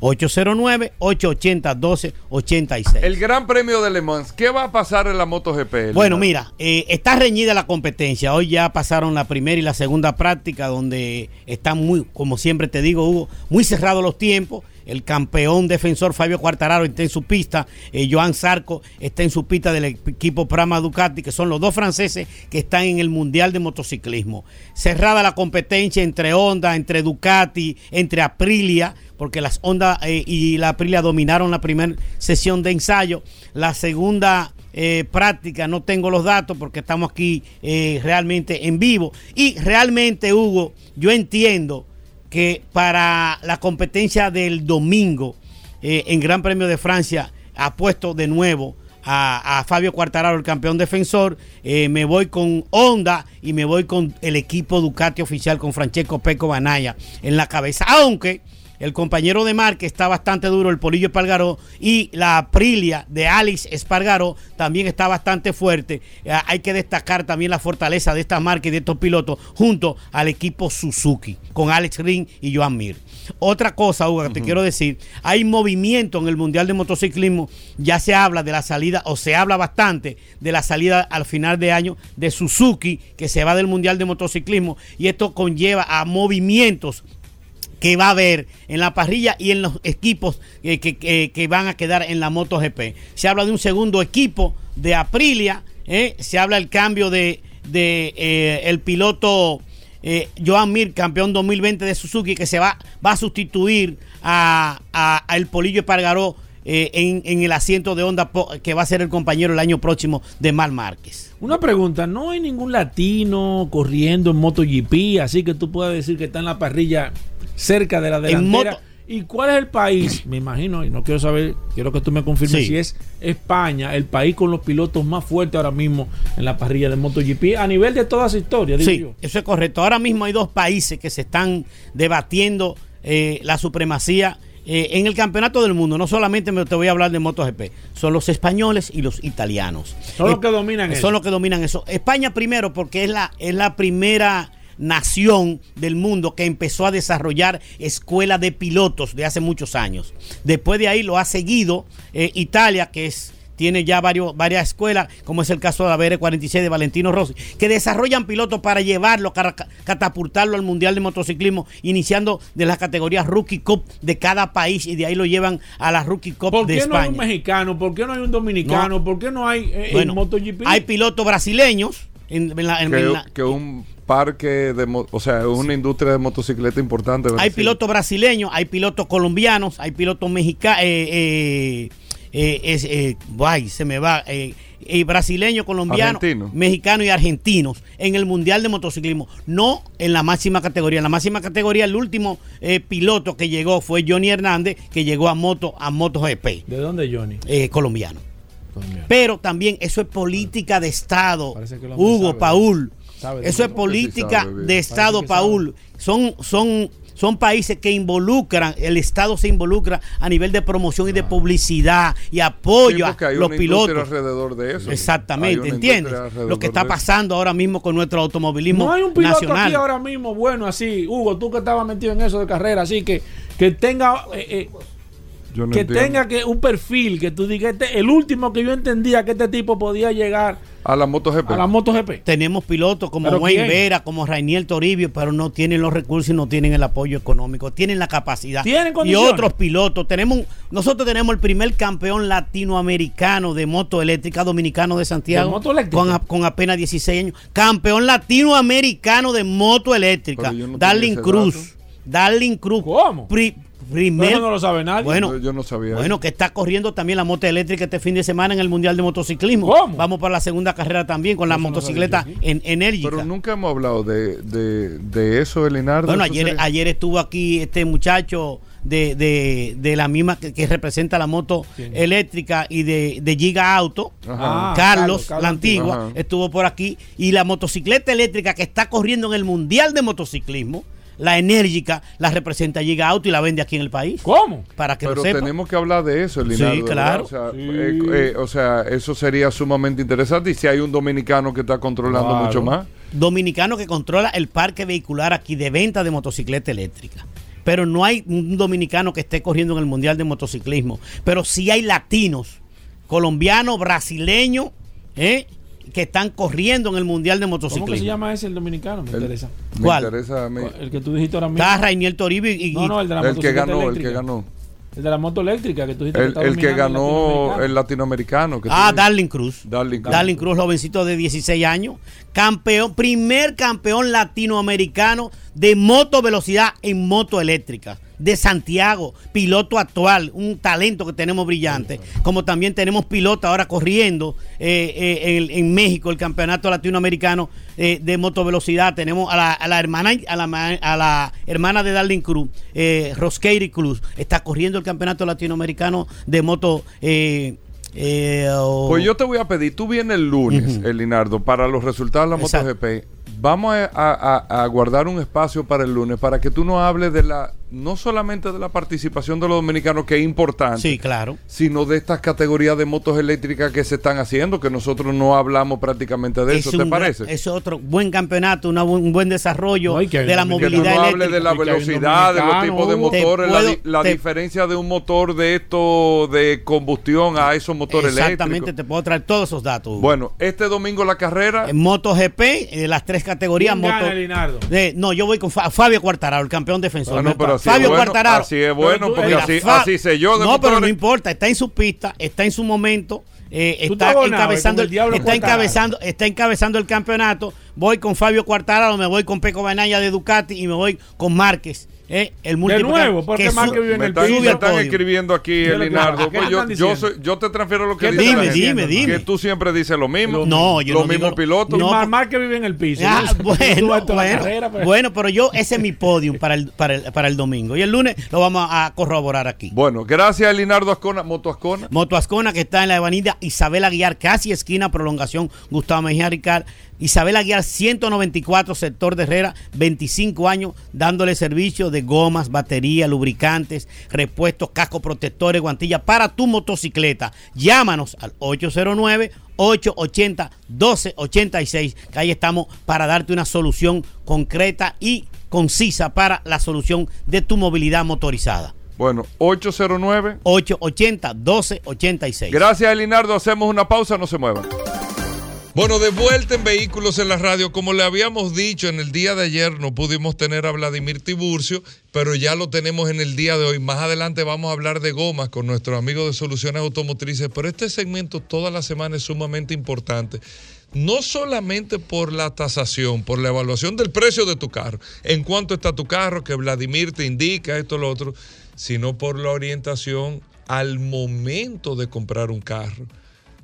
809-880-1286.
El Gran Premio de Le Mans, ¿qué va a pasar en la MotoGP?
Bueno,
Linardo?
mira, eh, está reñida la competencia. Hoy ya pasaron la primera y la segunda práctica, donde están muy, como siempre te digo, Hugo, muy cerrados los tiempos. El campeón defensor Fabio Quartararo está en su pista, eh, Joan Zarco está en su pista del equipo Prama Ducati, que son los dos franceses que están en el Mundial de Motociclismo. Cerrada la competencia entre Honda, entre Ducati, entre Aprilia, porque las Honda eh, y la Aprilia dominaron la primera sesión de ensayo. La segunda eh, práctica, no tengo los datos porque estamos aquí eh, realmente en vivo. Y realmente, Hugo, yo entiendo que para la competencia del domingo eh, en Gran Premio de Francia ha puesto de nuevo a, Fabio Quartararo, el campeón defensor. Eh, me voy con Honda y me voy con el equipo Ducati oficial con Francesco Peco Banaya en la cabeza. Aunque el compañero de Marque está bastante duro, el Polillo Espargaró, y la Aprilia de Alex Espargaró también está bastante fuerte. Eh, hay que destacar también la fortaleza de estas marcas y de estos pilotos junto al equipo Suzuki, con Alex Ring y Joan Mir. Otra cosa, Hugo, que te quiero decir, hay movimiento en el Mundial de Motociclismo, ya se habla de la salida, o se habla bastante de la salida al final de año de Suzuki, que se va del Mundial de Motociclismo, y esto conlleva a movimientos que va a haber en la parrilla y en los equipos eh, que, que- van a quedar en la MotoGP. Se habla de un segundo equipo de Aprilia, eh, se habla el cambio de, de, eh, el piloto Joan Mir, campeón 2020 de Suzuki, que se va, va a sustituir a, a- el Polillo Espargaró eh, en, en el asiento de Honda, que va a ser el compañero el año próximo de Mar Márquez.
Una pregunta, ¿no hay ningún latino corriendo en MotoGP, así que tú puedes decir que está en la parrilla cerca de la delantera?
moto-
¿Y cuál es el país? Me imagino, y no quiero saber, quiero que tú me confirmes
Sí.
si es España, el país con los pilotos más fuertes ahora mismo en la parrilla de MotoGP a nivel de toda su historia, digo
Sí,
yo.
eso es correcto. Ahora mismo hay dos países que se están debatiendo eh, la supremacía eh, en el campeonato del mundo. No solamente me te voy a hablar de MotoGP, son los españoles y los italianos.
Son los que dominan eso.
Son los que dominan eso. España primero porque es la, es la primera nación del mundo que empezó a desarrollar escuela de pilotos de hace muchos años. Después de ahí lo ha seguido eh, Italia, que es tiene ya varios, varias escuelas, como es el caso de la BR46 de Valentino Rossi, que desarrollan pilotos para llevarlo, para ca- catapultarlo al Mundial de Motociclismo, iniciando de las categorías Rookie Cup de cada país y de ahí lo llevan a la Rookie Cup
¿Por
de
qué no hay un mexicano? ¿Por qué no hay un dominicano? ¿Por qué no hay eh,
Bueno,
en MotoGP?
hay pilotos brasileños en, en la- en- en
Que,
la-
que un parque de, o sea, una industria de motocicleta importante.
Hay pilotos brasileños, hay pilotos colombianos, hay pilotos mexicanos, eh, eh, eh, es, eh, guay, se me va, eh, eh, brasileños, colombianos,
Argentino.
mexicanos y argentinos en el Mundial de Motociclismo, no en la máxima categoría. En la máxima categoría, el último eh, piloto que llegó fue Johnny Hernández, que llegó a Moto, a MotoGP,
¿De dónde, Johnny?
eh, colombiano. Pero también eso es política de Estado. Hugo,
sabe.
Paul. Eso es política de Estado, Paul. Son, son, son países que involucran, el Estado se involucra a nivel de promoción y de publicidad y apoyo a
hay
los pilotos.
alrededor de eso. Hay
Exactamente, ¿entiendes? Lo que está pasando ahora mismo con nuestro automovilismo
No hay un piloto
nacional.
aquí ahora mismo bueno así, Hugo, tú que estabas metido en eso de carrera, así que que tenga eh, eh,
Yo no
que
entiendo.
tenga que un perfil que tú digas este, el último que yo entendía que este tipo podía llegar
A la MotoGP.
a la MotoGP.
Tenemos pilotos como
¿Pero
Wayne? Vera, como Rainiel Toribio, pero no tienen los recursos y no tienen el apoyo económico. Tienen la capacidad.
¿Tienen
y otros pilotos. Tenemos, nosotros tenemos el primer campeón latinoamericano de moto eléctrica dominicano de Santiago.
¿De moto eléctrica?
Con, con apenas 16 años. Campeón latinoamericano de moto eléctrica.
No
Darling Cruz.
dato.
Darling Cruz.
¿Cómo?
Pri-
Eso no lo sabe nadie.
Bueno,
Yo, yo no sabía.
bueno, que está corriendo también la moto eléctrica este fin de semana en el Mundial de Motociclismo.
¿Cómo?
Vamos para la segunda carrera también con la
Eso no
motocicleta
sabía.
en, enérgica.
Pero nunca hemos hablado de, de, de eso, Elinardo.
Bueno, ayer,
sería-
ayer estuvo aquí este muchacho de, de, de la misma que, que representa la moto
¿Quién?
eléctrica y de, de Giga Auto.
Ah,
Carlos,
Carlos, Carlos
la antigua,
Ajá.
estuvo por aquí. Y la motocicleta eléctrica que está corriendo en el Mundial de Motociclismo, la enérgica, la representa Giga Auto y la vende aquí en el país.
¿Cómo?
Para que
Pero
lo sepa.
tenemos que hablar de eso, Elinardo.
Sí, claro.
O sea,
Sí.
eh, eh, o sea, eso sería sumamente interesante. Y si hay un dominicano que está controlando
Claro.
mucho más.
dominicano que controla el parque vehicular aquí de venta de motocicleta eléctrica. Pero no hay un dominicano que esté corriendo en el Mundial de Motociclismo. Pero sí hay latinos, colombianos, brasileños, ¿eh? Que están corriendo en el Mundial de
¿Cómo que
Motociclismo.
se llama ese el dominicano? Me
El-
interesa.
Me
¿Cuál?
interesa a mí.
El que tú dijiste ahora mismo.
Está Rainiel Toribio y, y-
No, no, el de la
El que ganó, el que ganó.
El de la moto eléctrica que tú dijiste
El,
estaba
el que ganó
latinoamericano.
el latinoamericano. que
Ah. Darling Cruz.
Darling Cruz.
Darling Cruz, jovencito de 16 años. Campeón, primer campeón latinoamericano de moto velocidad en moto eléctrica. De Santiago, piloto actual, un talento que tenemos brillante. Como también tenemos piloto ahora corriendo eh, eh, en, en México, el campeonato latinoamericano eh, de moto velocidad. Tenemos a la, a la hermana a la, ma- a la hermana de Darling Cruz, eh, Roskeiri Cruz, está corriendo el campeonato latinoamericano de moto.
Pues yo te voy a pedir, tú vienes el lunes, Elinardo, para los resultados de la
Exacto.
MotoGP. Vamos a guardar un espacio para el lunes para que tú nos hables de la, no solamente de la participación de los dominicanos, que es importante,
Sí, claro.
sino de estas categorías de motos eléctricas que se están haciendo, que nosotros no hablamos prácticamente de eso,
Es
¿te parece?
Es otro buen campeonato, una bu- un buen desarrollo
No,
de la
un
que
movilidad
no hables
eléctrica.
de la velocidad, de los tipos de motores, la, di- la
te-
diferencia de un motor de esto de combustión a esos motores
Exactamente,
eléctricos.
te puedo traer todos esos datos. Hugo.
Bueno, este domingo la carrera.
En MotoGP, eh, las tres categorías.
¿Quién gana,
moto-
Linardo?
Eh, no, yo voy con Fa- Fabio Cuartararo, el campeón defensor.
Ah, No, pero así
Fabio
es bueno, así es bueno,
tú-
porque
mira,
así,
Fa-
así sé yo de
No, pero no importa, está en su pista, está en su momento. eh,
Tú
está
estás abonado,
encabezando,
con el diablo
está
Quartararo.
encabezando, está encabezando el campeonato. Voy con Fabio Cuartararo, me voy con Peco Banaya de Ducati y me voy con Márquez. Eh, el
De nuevo, porque
que su-
Márquez vive en
Me
el piso.
me están escribiendo aquí,
¿Qué le-
Elinardo.
¿qué
Pues yo,
están
yo,
diciendo?
soy- yo te transfiero lo que
¿Qué te
dice la
Dime,
gente.
dime, dime.
Que tú siempre dices lo mismo.
No, yo
Los
no
mismos pilotos.
Y
No,
Mar
por-
Márquez vive en el piso.
Ah, bueno, bueno,
carrera, pero-
bueno, pero yo, ese es mi podium para el, para, el, para el domingo. Y el lunes lo vamos a corroborar aquí.
Bueno, gracias, Elinardo Ascona, Moto Ascona.
Moto Ascona, que está en la avenida Isabel Aguiar, casi esquina, prolongación Gustavo Mejía Ricard. Isabel Aguiar, 194, sector de Herrera, 25 años, dándole servicio de gomas, batería, lubricantes, repuestos, casco protectores, guantillas para tu motocicleta. Llámanos al 809-880-1286, que ahí estamos para darte una solución concreta y concisa para la solución de tu movilidad motorizada.
Bueno, 809.
880-1286.
Gracias, Elinardo. Hacemos una pausa, no se muevan. Bueno, de vuelta en Vehículos en la Radio. Como le habíamos dicho en el día de ayer, no pudimos tener a Vladimir Tiburcio, pero ya lo tenemos en el día de hoy. Más adelante vamos a hablar de gomas con nuestro amigo de Soluciones Automotrices, pero este segmento toda la semana es sumamente importante. No solamente por la tasación, por la evaluación del precio de tu carro, en cuánto está tu carro, que Vladimir te indica esto, lo otro, sino por la orientación al momento de comprar un carro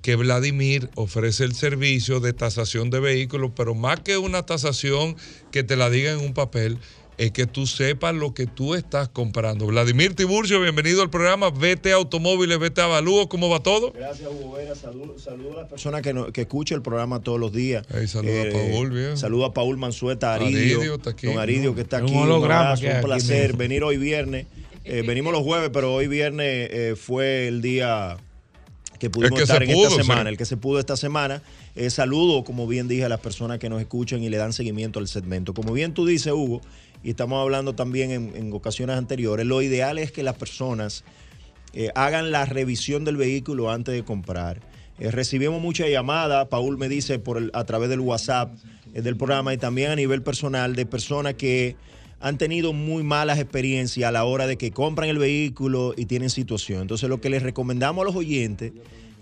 que Vladimir ofrece el servicio de tasación de vehículos, pero más que una tasación que te la diga en un papel, es que tú sepas lo que tú estás comprando. Vladimir Tiburcio, bienvenido al programa Vete Automóviles, Vete Avalúo, ¿cómo va todo?
Gracias, Hugo Vera. Saludo, saludo a las personas que, no- que escuchan el programa todos los días.
Hey, saluda a Paul, bien.
Saludo a Paul Manzueta, Aridio,
Aridio está aquí,
don Aridio que está aquí. Un,
holograma que
un placer venir hoy viernes. Eh, venimos los jueves, pero hoy viernes eh, fue el día que pudimos
que
estar en
pudo,
esta semana,
sí.
el que se pudo esta semana. Eh, saludo, como bien dije, a las personas que nos escuchan y le dan seguimiento al segmento. Como bien tú dices, Hugo, y estamos hablando también en, en ocasiones anteriores, lo ideal es que las personas eh, hagan la revisión del vehículo antes de comprar. Eh, recibimos muchas llamadas, Paul me dice por el- a través del WhatsApp del programa y también a nivel personal de personas que han tenido muy malas experiencias a la hora de que compran el vehículo y tienen situación. Entonces lo que les recomendamos a los oyentes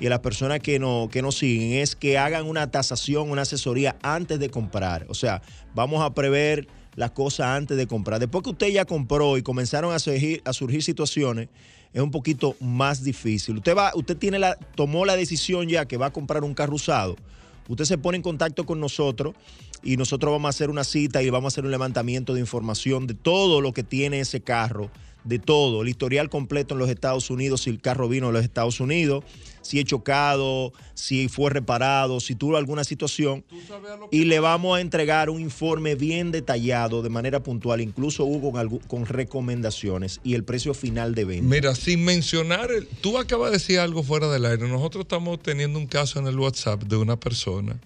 y a las personas que, no, que nos siguen es que hagan una tasación, una asesoría antes de comprar. O sea, vamos a prever las cosas antes de comprar. Después que usted ya compró y comenzaron a surgir, a surgir situaciones, es un poquito más difícil. Usted va, usted tiene la, tomó la decisión ya que va a comprar un carro usado. Usted se pone en contacto con nosotros y nosotros vamos a hacer una cita y vamos a hacer un levantamiento de información de todo lo que tiene ese carro, de todo, el historial completo en los Estados Unidos, si el carro vino de los Estados Unidos, si es chocado, si fue reparado, si tuvo alguna situación. Y le vamos a entregar un informe bien detallado, de manera puntual, incluso Hugo con, con recomendaciones y el precio final de venta.
Mira, sin mencionar, el, tú acabas de decir algo fuera del aire. Nosotros estamos teniendo un caso en el WhatsApp de una persona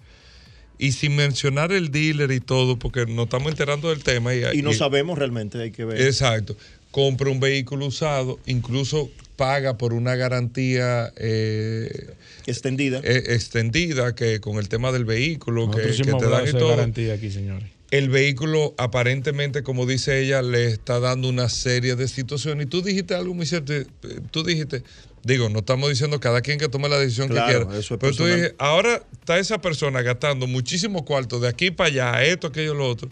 y sin mencionar el dealer y todo, porque nos estamos enterando del tema. Y,
Y no
y-
sabemos realmente, hay que ver.
Exacto. Compra un vehículo usado, incluso paga por una garantía eh,
Extendida.
eh, extendida que con el tema del vehículo que,
Nosotros
que
hicimos
te dan y todo.
garantía aquí, señores.
El vehículo aparentemente, como dice ella, le está dando una serie de situaciones. Y tú dijiste algo muy cierto. eh, Tú dijiste, digo, no estamos diciendo cada quien que tome la decisión
Claro,
que quiera.
eso es
pero tú dijiste, ahora está esa persona gastando muchísimos cuartos de aquí para allá, esto, aquello, lo otro.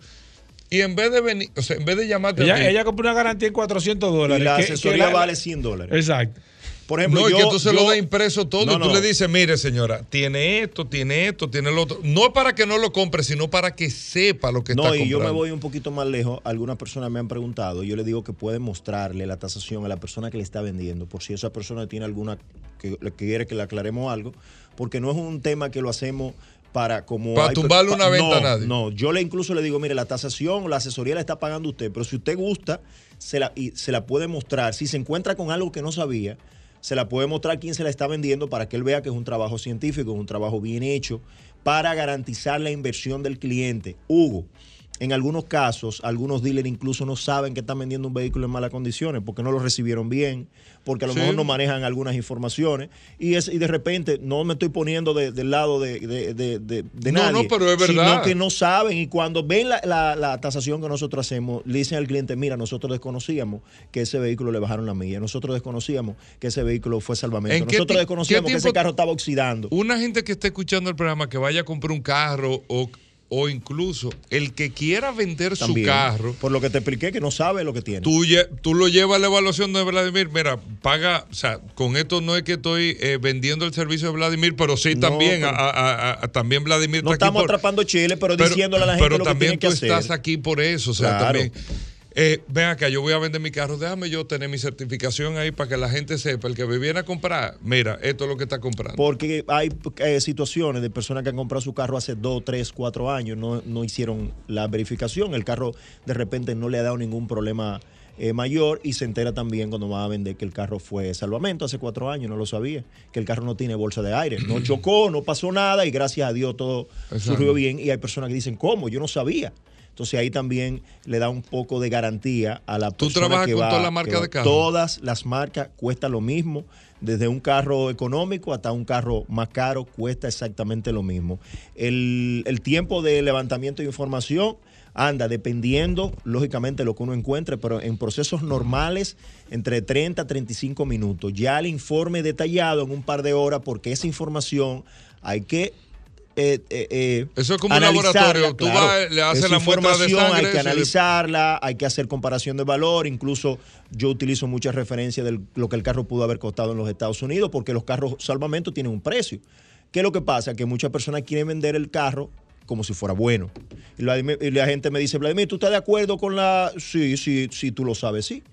Y en vez de venir, o sea, en vez de llamarte a ti-
Ella, ella compró una garantía en 400
y
dólares.
la
que-
asesoría
que la-
vale 100 dólares.
Exacto.
Por ejemplo,
no, y
yo,
que tú se lo das impreso todo
No,
y tú
no.
le dices, mire señora, tiene esto, tiene esto, tiene lo otro. No para que no lo compre, sino para que sepa lo que
No,
está
y
comprando.
yo me voy un poquito más lejos. Algunas personas me han preguntado. Yo le digo que puede mostrarle la tasación a la persona que le está vendiendo, por si esa persona tiene alguna que, que quiere que le aclaremos algo, porque no es un tema que lo hacemos para como
Para
hay-
tumbarle una venta
no,
a nadie.
No, yo le incluso le digo, mire, la tasación la asesoría la está pagando usted, pero si usted gusta, se la, y se la puede mostrar. Si se encuentra con algo que no sabía, se la puede mostrar quién se la está vendiendo para que él vea que es un trabajo científico, es un trabajo bien hecho, para garantizar la inversión del cliente. Hugo, en algunos casos, algunos dealers incluso no saben que están vendiendo un vehículo en malas condiciones porque no lo recibieron bien, porque a lo
Sí.
mejor no manejan algunas informaciones y, es, y de repente no me estoy poniendo de- del lado de, de, de-
No,
nadie,
no, pero es verdad.
sino que no saben y cuando ven la, la- la tasación que nosotros hacemos, le dicen al cliente, mira, nosotros desconocíamos que ese vehículo le bajaron la milla, nosotros desconocíamos que ese vehículo fue salvamento,
¿En qué
nosotros
ti-
desconocíamos
qué
que ese carro estaba oxidando.
Una gente que esté escuchando el programa, que vaya a comprar un carro o, o incluso el que quiera vender
También,
su carro,
Por lo que te expliqué, que no sabe lo que tiene.
tú, tú lo llevas a la evaluación de Vladimir. Mira, paga, o sea, con esto no es que estoy eh, vendiendo el servicio de Vladimir, pero sí
No,
también,
pero-
a- a- a- a- también Vladimir
no
está aquí
estamos
por-
atrapando Chile, pero,
pero-
diciéndole a la gente
pero
lo que
también
tiene que
tú
hacer.
estás aquí por eso, o sea,
Claro.
también. Eh, ven acá, yo voy a vender mi carro, déjame yo tener mi certificación ahí para que la gente sepa, el que me viene a comprar, mira, esto es lo que está comprando.
Porque hay eh, situaciones de personas que han comprado su carro hace dos, tres, cuatro años, no, no hicieron la verificación, el carro de repente no le ha dado ningún problema eh, mayor y se entera también cuando va a vender que el carro fue salvamento hace cuatro años, no lo sabía, que el carro no tiene bolsa de aire, no chocó, no pasó nada y gracias a Dios todo
Exacto.
surgió bien y hay personas que dicen, ¿cómo? Yo no sabía. Entonces ahí también le da un poco de garantía a la
¿Tú
persona
trabajas
que
con
va-
todas las marcas de carro?
Todas las marcas cuesta lo mismo. Desde un carro económico hasta un carro más caro cuesta exactamente lo mismo. El, el tiempo de levantamiento de información anda dependiendo, lógicamente, lo que uno encuentre, pero en procesos normales, entre 30 a 35 minutos. Ya el informe detallado en un par de horas, porque esa información hay que eh, eh, eh,
Eso es como un laboratorio. Tú
claro.
vas, le haces la muestra de
información
sangre.
Hay que analizarla, hay que hacer comparación de valor. Incluso yo utilizo muchas referencias de lo que el carro pudo haber costado en los Estados Unidos, porque los carros salvamento tienen un precio. ¿Qué es lo que pasa? Que muchas personas quieren vender el carro como si fuera bueno. Y la, y la gente me dice, Vladimir, ¿tú estás de acuerdo con la...? Sí, sí, sí, tú lo sabes, sí.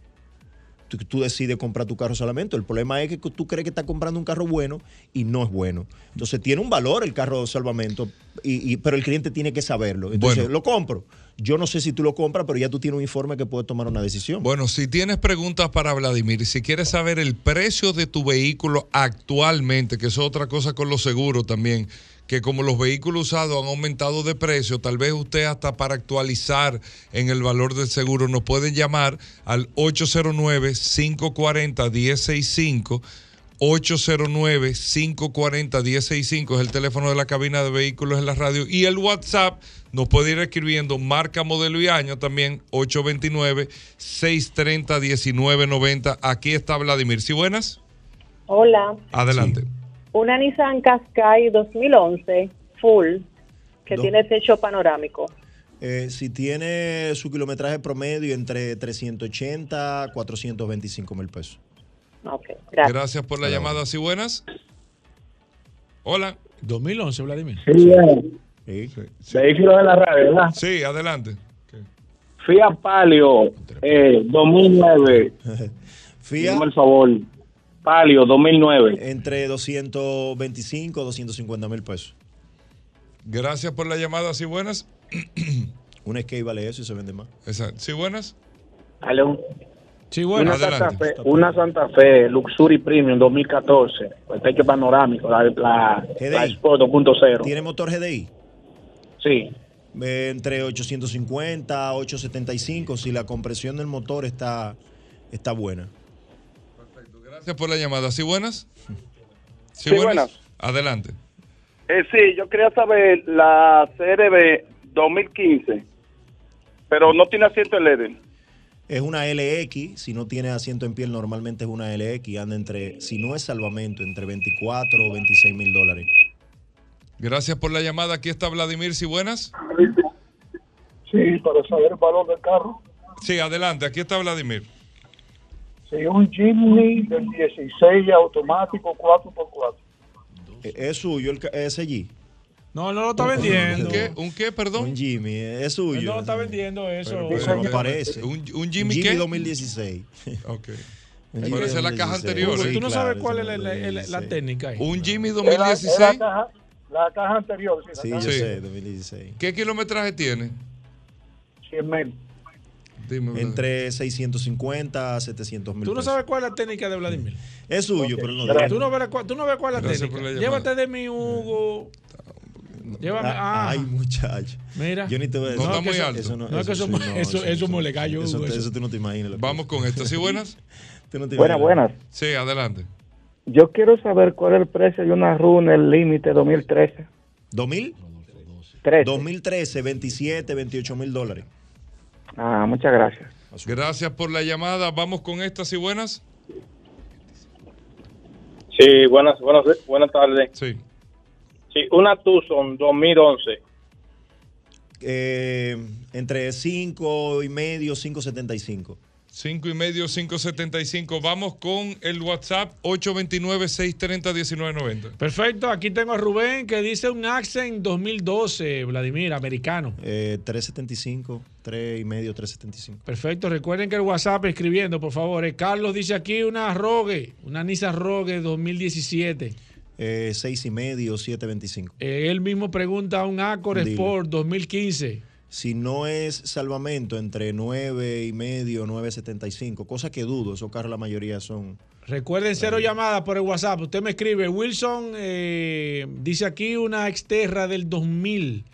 Tú, tú decides comprar tu carro salvamento. El problema es que tú crees que estás comprando un carro bueno y no es bueno. Entonces tiene un valor el carro salvamento, y, y- pero el cliente tiene que saberlo. Entonces
Bueno.
lo compro. Yo no sé si tú lo compras, pero ya tú tienes un informe que puedes tomar una decisión.
Bueno, si tienes preguntas para Vladimir si quieres saber el precio de tu vehículo actualmente, que es otra cosa con los seguros también, que como los vehículos usados han aumentado de precio, tal vez usted hasta para actualizar en el valor del seguro nos pueden llamar al 809-540-1065. 809-540-1065 es el teléfono de la cabina de vehículos en la radio y el WhatsApp nos puede ir escribiendo marca, modelo y año también 829-630-1990. Aquí está Vladimir. ¿Sí buenas?
Hola,
Adelante.
Una Nissan Qashqai 2011 full que
Do-
tiene techo panorámico.
Eh, si tiene su kilometraje promedio entre 380 a 425 mil pesos.
Ok, gracias.
Gracias por la llamada. ¿Sí buenas? Hola.
2011, Vladimir.
Sí.
Vehículos de la radio, ¿verdad?
Sí, adelante.
Fiat Palio eh, 2009.
Fiat.
Dame el favor. Palio 2009.
Entre 225 a 250 mil pesos.
Gracias por la llamada. ¿Sí buenas?
Un Escape vale eso y se vende más.
Exacto. ¿Sí buenas?
Aló.
Sí,
una,
adelante.
Santa Fe, una Santa Fe Luxury Premium 2014. El techo panorámico, la, la, la Sport 2.0.
¿Tiene motor GDI?
Sí.
Eh, entre 850 a 875 si la compresión del motor está, está buena.
Gracias por la llamada. ¿Sí buenas?
Sí, buenas.
Adelante.
Eh, sí, yo quería saber la CRB 2015, pero no tiene asiento LED.
Es una LX, si no tiene asiento en piel normalmente es una LX, anda entre, si no es salvamento, entre 24 o 26 mil dólares.
Gracias por la llamada. Aquí está Vladimir. ¿Sí buenas?
Sí, para saber el valor del carro.
Sí, adelante. Aquí está Vladimir.
Sí, un Jimny del 16 automático 4x4.
Eh, ¿Es suyo el, ese allí?
No, no lo está vendiendo.
¿Un qué? ¿Un qué, perdón?
Un Jimmy, es suyo.
Él no lo está vendiendo eso.
Pero, pero no parece.
¿Un, un Jimmy qué?
2016.
Ok.
Jimmy
Parece la caja
2016.
anterior.
Sí,
¿eh?
Tú no sabes cuál es la, la- la- la técnica ahí.
Un Jimmy
Era-
2016.
era la, caja, la caja anterior, sí, la
Sí,
caja
yo sé, 2016.
¿Qué kilometraje tiene?
100 mil.
Dime.
Entre 650 a 700 mil
Tú no sabes cuál es la técnica de Vladimir.
Es suyo, pero no.
Tú no ves cuál, tú no ves cuál es la
Gracias
técnica. Llévate de mi Hugo. Llévame. Ah,
Ay, muchacho.
mira.
Yo ni te voy a
No
decir.
está muy
eso-
alto.
no, es que eso- eso- eso mole gallo,
Eso,
Hugo,
eso
eso.
tú no te imaginas.
Vamos con esto. ¿Sí buenas?
tú no te
Buenas, buenas.
Sí, adelante.
Yo quiero saber cuál es el precio de una Runner Límite 2013.
¿2000?
13.
2013, 27, 28 mil dólares.
Ah, muchas gracias.
Gracias por la llamada. Vamos con estas y buenas.
Sí, buenas, buenas, buenas tardes.
Sí.
Sí, una Tucson 2011.
Eh, entre 5 y medio, 5.75.
5 y medio, 575. Vamos con el WhatsApp 829-630-1990.
Perfecto, aquí tengo a Rubén que dice un Accent 2012, Vladimir, americano.
Eh, 3.75, 3 y medio, 3.75.
Perfecto, recuerden que el WhatsApp escribiendo, por favor. Eh, Carlos dice aquí una Rogue, una Nissan Rogue 2017.
Eh, 6 y medio, 7.25.
Eh, él mismo pregunta un Accord
Dile.
Sport 2015.
Si no es salvamento, entre 9 y medio, 9.75. Cosa que dudo, esos carros la mayoría son...
Recuerden cero llamadas por el WhatsApp. Usted me escribe, Wilson eh, dice aquí una Exterra del 2000.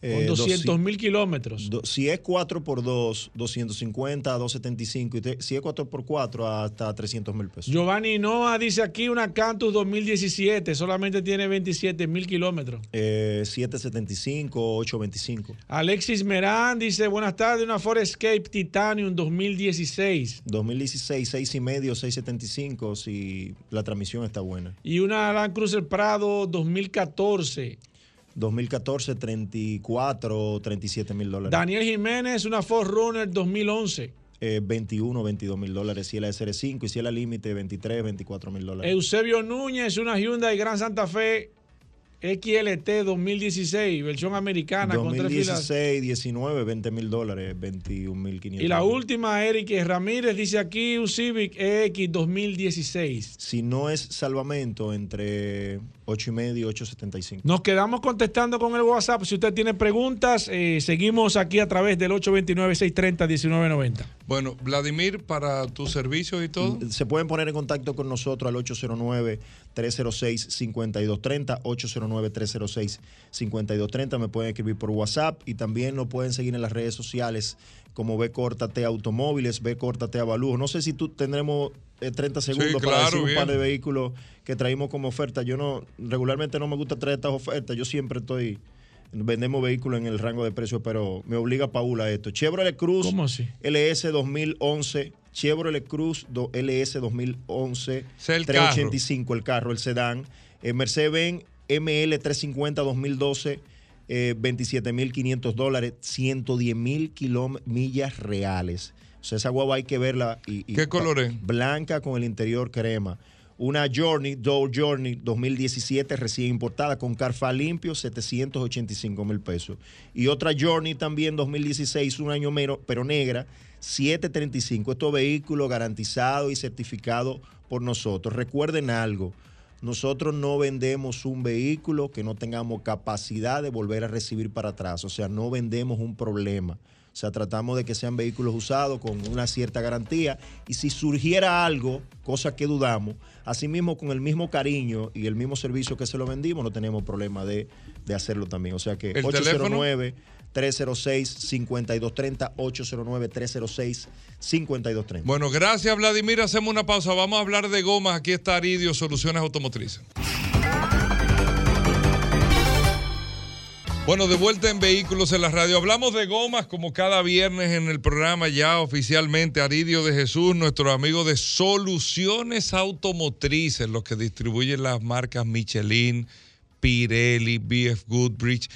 Eh,
Con 200
doci-
mil kilómetros.
si es 4x2, 250 a 275. Y te- si es 4x4, hasta 300 mil pesos.
Giovanni Noa dice aquí una Cantus 2017, solamente tiene 27 mil kilómetros.
Eh, 775, 825.
Alexis Merán dice, buenas tardes, una Ford Escape Titanium 2016
2016, 6 y medio, 675, si la transmisión está buena.
y una Land Cruiser Prado 2014.
2014, 34, 37 mil dólares.
Daniel Jiménez, una Ford Runner 2011.
Eh, 21, 22 mil dólares. Si la SR5 y si la límite, 23, 24 mil dólares.
Eusebio Núñez, una Hyundai Gran Santa Fe XLT 2016, versión americana con tres filas.
2016, 19, 20 mil dólares, 21 mil 500.
Y la última, Eric Ramírez, dice aquí un Civic EX 2016.
Si no es salvamento, entre 8 y medio y 8.75.
Nos quedamos contestando con el WhatsApp. Si usted tiene preguntas, eh, seguimos aquí a través del 829-630-1990.
Bueno, Vladimir, para tus servicios y todo.
Se pueden poner en contacto con nosotros al 809-306-5230, 809-306-5230. Me pueden escribir por WhatsApp y también nos pueden seguir en las redes sociales como B Córtate Automóviles, B Córtate Avalúo. No sé si tú tendremos eh, 30 segundos para
claro,
decir un par de vehículos que traímos como oferta. Yo no, regularmente no me gusta traer estas ofertas. Yo siempre estoy vendemos vehículos en el rango de precio, pero me obliga Paula a esto. Chevrolet Cruz
¿Cómo así?
LS 2011, Chevrolet Cruz do- LS 2011,
Ese es el
385 el carro, el sedán, eh, Mercedes-Benz ML 350 2012, eh, 27.500 dólares, 110.000 millas reales. O sea, esa guagua hay que verla. Y, y-
¿Qué color es?
Blanca con el interior crema. Una Journey, Dow Journey 2017 recién importada con Carfa limpio, 785 mil pesos. Y otra Journey también 2016, un año menos, pero negra, 735. Estos vehículos garantizados y certificados por nosotros. Recuerden algo, nosotros no vendemos un vehículo que no tengamos capacidad de volver a recibir para atrás. O sea, no vendemos un problema. O sea, tratamos de que sean vehículos usados con una cierta garantía. Y si surgiera algo, cosa que dudamos, asimismo con el mismo cariño y el mismo servicio que se lo vendimos, no tenemos problema de, de hacerlo también. O sea que
¿El teléfono?
809-306-5230, 809-306-5230.
Bueno, gracias Vladimir. Hacemos una pausa. Vamos a hablar de gomas. Aquí está Aridio Soluciones Automotrices. Bueno, de vuelta en Vehículos en la Radio. Hablamos de gomas como cada viernes en el programa ya oficialmente. Aridio de Jesús, nuestro amigo de Soluciones Automotrices, los que distribuyen las marcas Michelin, Pirelli, BF Goodrich,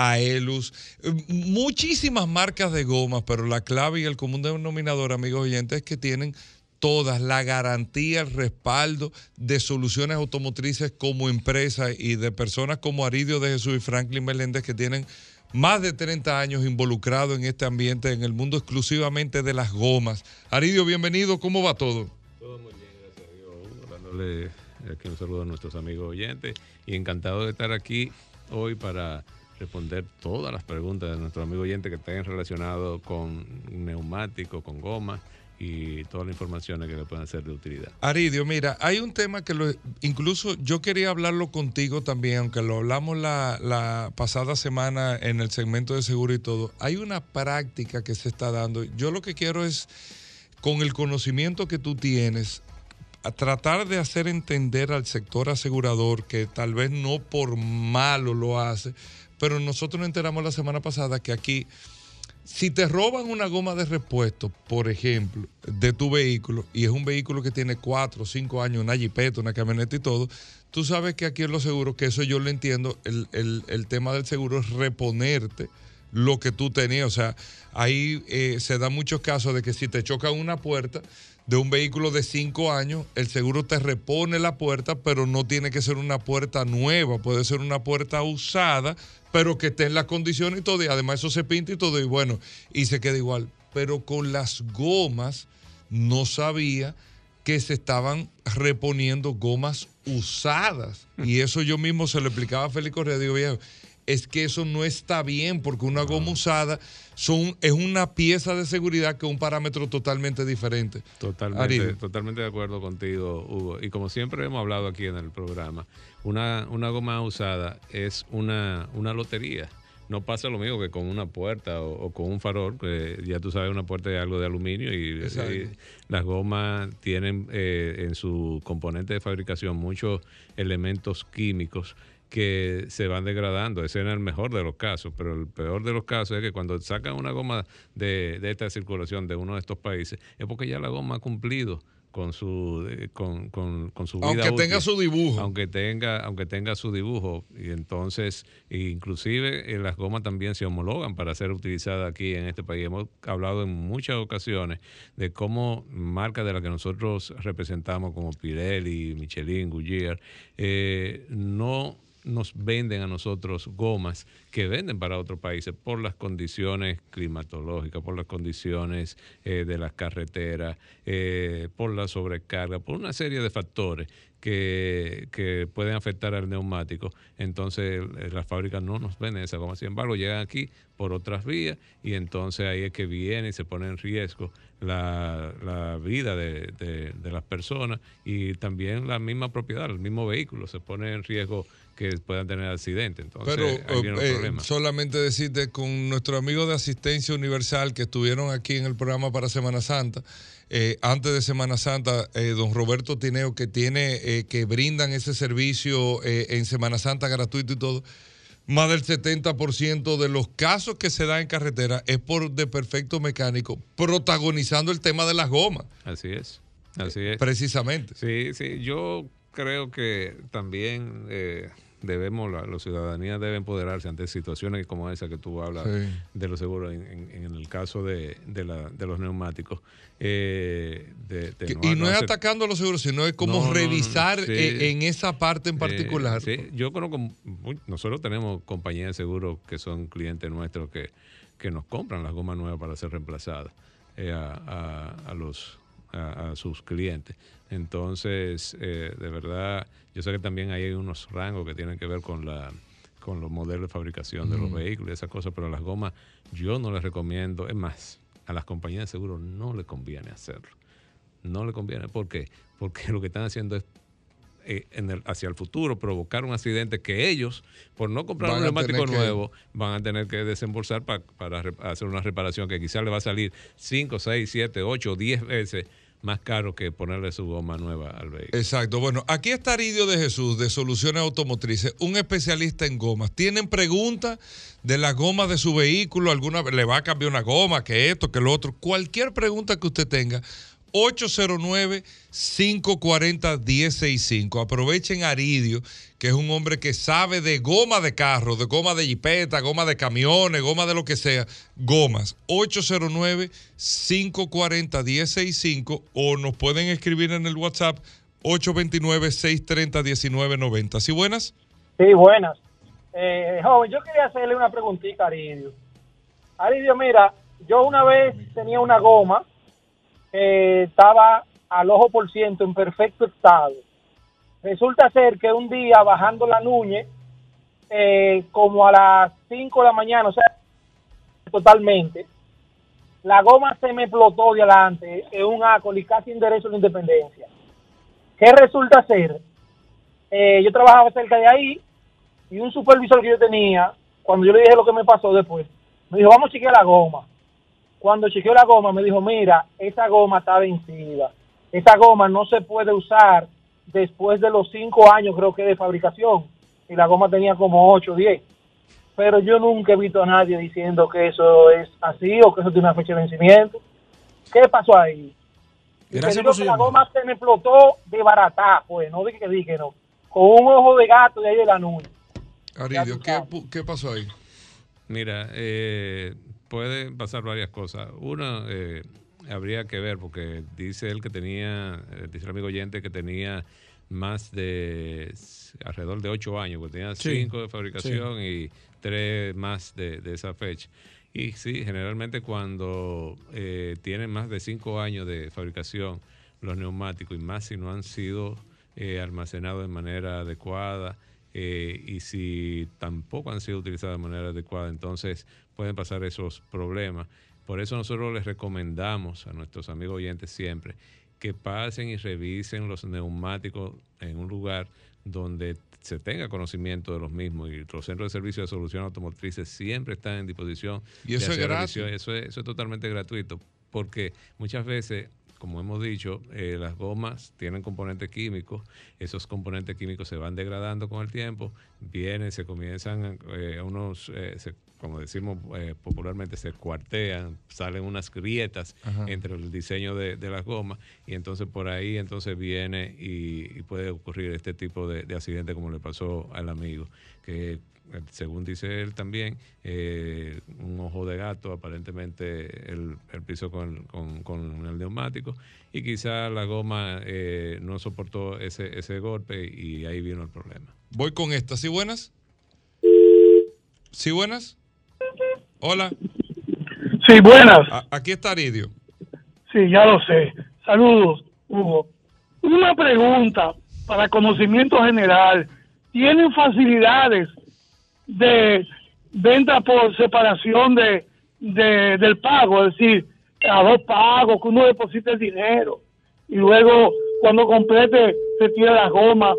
Aelus, eh, muchísimas marcas de gomas, pero la clave y el común denominador, amigos oyentes, es que tienen todas la garantía, el respaldo de soluciones automotrices como empresa y de personas como Aridio de Jesús y Franklin Meléndez que tienen más de 30 años involucrados en este ambiente, en el mundo exclusivamente de las gomas. Aridio, bienvenido, ¿cómo va todo?
Todo muy bien, gracias a Dios. Dándole aquí un saludo a nuestros amigos oyentes y encantado de estar aquí hoy para responder todas las preguntas de nuestros amigos oyentes que estén relacionados con neumáticos, con gomas y todas las informaciones que le puedan ser de utilidad.
Aridio, mira, hay un tema que lo, incluso yo quería hablarlo contigo también, aunque lo hablamos la, pasada semana en el segmento de seguro y todo. Hay una práctica que se está dando. Yo lo que quiero es, con el conocimiento que tú tienes, tratar de hacer entender al sector asegurador que tal vez no por malo lo hace, pero nosotros nos enteramos la semana pasada que aquí si te roban una goma de repuesto, por ejemplo, de tu vehículo, y es un vehículo que tiene cuatro o cinco años, una jipeta, una camioneta y todo, tú sabes que aquí en los seguros, que eso yo lo entiendo, el, el- el tema del seguro es reponerte lo que tú tenías. O sea, ahí eh, se dan muchos casos de que si te chocan una puerta de un vehículo de cinco años, el seguro te repone la puerta, pero no tiene que ser una puerta nueva, puede ser una puerta usada, pero que esté en las condiciones y todo, y además eso se pinta y todo, y bueno, y se queda igual. Pero con las gomas no sabía que se estaban reponiendo gomas usadas. Y eso yo mismo se lo explicaba a Félix Correa, digo, viejo, es que eso no está bien porque una goma usada son, es una pieza de seguridad que es un parámetro totalmente diferente.
Totalmente,
Ariel.
totalmente de acuerdo contigo, Hugo. Y como siempre hemos hablado aquí en el programa, una, una goma usada es una, una lotería, no pasa lo mismo que con una puerta o, o con un farol, que ya tú sabes, una puerta es algo de aluminio y las gomas tienen eh, en su componente de fabricación muchos elementos químicos que se van degradando. Ese era el mejor de los casos, pero el peor de los casos es que cuando sacan una goma de, de esta circulación de uno de estos países, es porque ya la goma ha cumplido con su eh, con, con- con su vida
Aunque tenga su dibujo.
aunque tenga aunque tenga su dibujo y entonces inclusive eh, las gomas también se homologan para ser utilizadas aquí en este país hemos hablado en muchas ocasiones de cómo marcas de las que nosotros representamos como Pirelli Michelin Goodyear eh, no nos venden a nosotros gomas que venden para otros países por las condiciones climatológicas, por las condiciones eh, de las carreteras, eh, por la sobrecarga, por una serie de factores que, que pueden afectar al neumático. Entonces las fábricas no nos venden esa goma. Sin embargo, llegan aquí por otras vías y entonces ahí es que viene y se pone en riesgo la, la vida de- de las personas y también la misma propiedad, el mismo vehículo se pone en riesgo que puedan tener accidentes. Entonces,
Pero eh, solamente decirte con nuestro amigo de Asistencia Universal que estuvieron aquí en el programa para Semana Santa, eh, antes de Semana Santa, eh, don Roberto Tineo, que tiene, eh, que brindan ese servicio en Semana Santa gratuito y todo, más del 70% de los casos que se da en carretera es por desperfecto mecánico, protagonizando el tema de las gomas.
Así es. Así es.
Precisamente.
Sí, sí. Yo creo que también debemos, la, la ciudadanía debe empoderarse ante situaciones como esa que tú hablas
Sí.
de los seguros, en, en- en el caso de, de, la- de los neumáticos. eh, de- de
y no es
hacer-
atacando a los seguros, sino es como
No,
revisar
sí.
eh, en esa parte en
Eh,
particular.
sí, yo conozco, nosotros tenemos compañías de seguros que son clientes nuestros que, que nos compran las gomas nuevas para ser reemplazadas eh, a, a- a los a, a sus clientes. Entonces, eh, de verdad, yo sé que también hay unos rangos que tienen que ver con la con los modelos de fabricación de los vehículos y esas cosas, pero las gomas yo no les recomiendo, es más, a las compañías de seguros no les conviene hacerlo. No le conviene. ¿Por qué? Porque lo que están haciendo es eh, en el- hacia el futuro provocar un accidente que ellos, por no comprar
Van
un neumático
que-
nuevo, van a tener que desembolsar pa- para re- hacer una reparación que quizás le va a salir 5, 6, 7, 8, 10 veces más caro que ponerle su goma nueva al vehículo.
Exacto. Bueno, aquí está Aridio de Jesús de Soluciones Automotrices, un especialista en gomas. ¿Tienen preguntas de las gomas de su vehículo? ¿Alguna le va a cambiar una goma? ¿Que esto? ¿Que lo otro? Cualquier pregunta que usted tenga. 809-540-1065. Aprovechen Aridio, que es un hombre que sabe de goma de carro, de goma de jipeta, goma de camiones, goma de lo que sea. Gomas. 809-540-1065 o nos pueden escribir en el WhatsApp 829-630-1990. ¿Sí buenas?
Sí, buenas. Eh, joven, yo quería hacerle una preguntita a Aridio. Aridio, mira, yo una vez tenía una goma que estaba al ojo por ciento en perfecto estado. Resulta ser que un día bajando la Núñez, eh, como a las 5 de la mañana, o sea, totalmente, la goma se me explotó de adelante en un ácol y casi en derecho a la independencia. ¿Qué resulta ser? Eh, yo trabajaba cerca de ahí y un supervisor que yo tenía, cuando yo le dije lo que me pasó después, me dijo, vamos a chequear la goma. Cuando chequeó la goma, me dijo, mira, esa goma está vencida. Esa goma no se puede usar después de los cinco años, creo que, de fabricación. Y la goma tenía como 8 o 10. Pero yo nunca he visto a nadie diciendo que eso es así o que eso tiene una fecha de vencimiento. ¿Qué pasó ahí?
Gracias
digo
por su
que la goma se me explotó de barata, pues, no dije que dije no. Con un ojo de gato de ahí de la nube.
Aridio, ¿qué, qué pasó ahí?
Mira, eh, pueden pasar varias cosas. Una, eh, habría que ver, porque dice él que tenía, eh, dice el amigo oyente que tenía más de alrededor de ocho años, porque tenía
Sí,
cinco de fabricación y tres más de, de esa fecha. Y sí, generalmente cuando eh, tienen más de cinco años de fabricación los neumáticos, y más si no han sido eh, almacenados de manera adecuada, eh, y si tampoco han sido utilizados de manera adecuada, entonces pueden pasar esos problemas. Por eso nosotros les recomendamos a nuestros amigos oyentes siempre que pasen y revisen los neumáticos en un lugar donde se tenga conocimiento de los mismos y los centros de servicio de solución automotrices siempre están en disposición.
Y eso
de
es gratis.
Eso es, eso es totalmente gratuito porque muchas veces como hemos dicho, eh, las gomas tienen componentes químicos, esos componentes químicos se van degradando con el tiempo, vienen, se comienzan eh, unos, eh, se- como decimos eh, popularmente, se cuartean, salen unas grietas
Ajá.
entre el diseño de, de las gomas y entonces por ahí entonces viene y, y puede ocurrir este tipo de, de accidente como le pasó al amigo, que según dice él también, eh, un ojo de gato, aparentemente el, el piso con, con- con el neumático y quizá la goma eh, no soportó ese, ese golpe y ahí vino el problema.
Voy con esta. ¿Sí buenas? ¿Sí buenas? Hola.
Sí, buenas.
A- aquí está Aridio.
Sí, ya lo sé. Saludos, Hugo. Una pregunta para conocimiento general. ¿Tienen facilidades de venta por separación de, de- del pago? Es decir, a dos pagos, que uno deposite el dinero y luego cuando complete se tira la goma.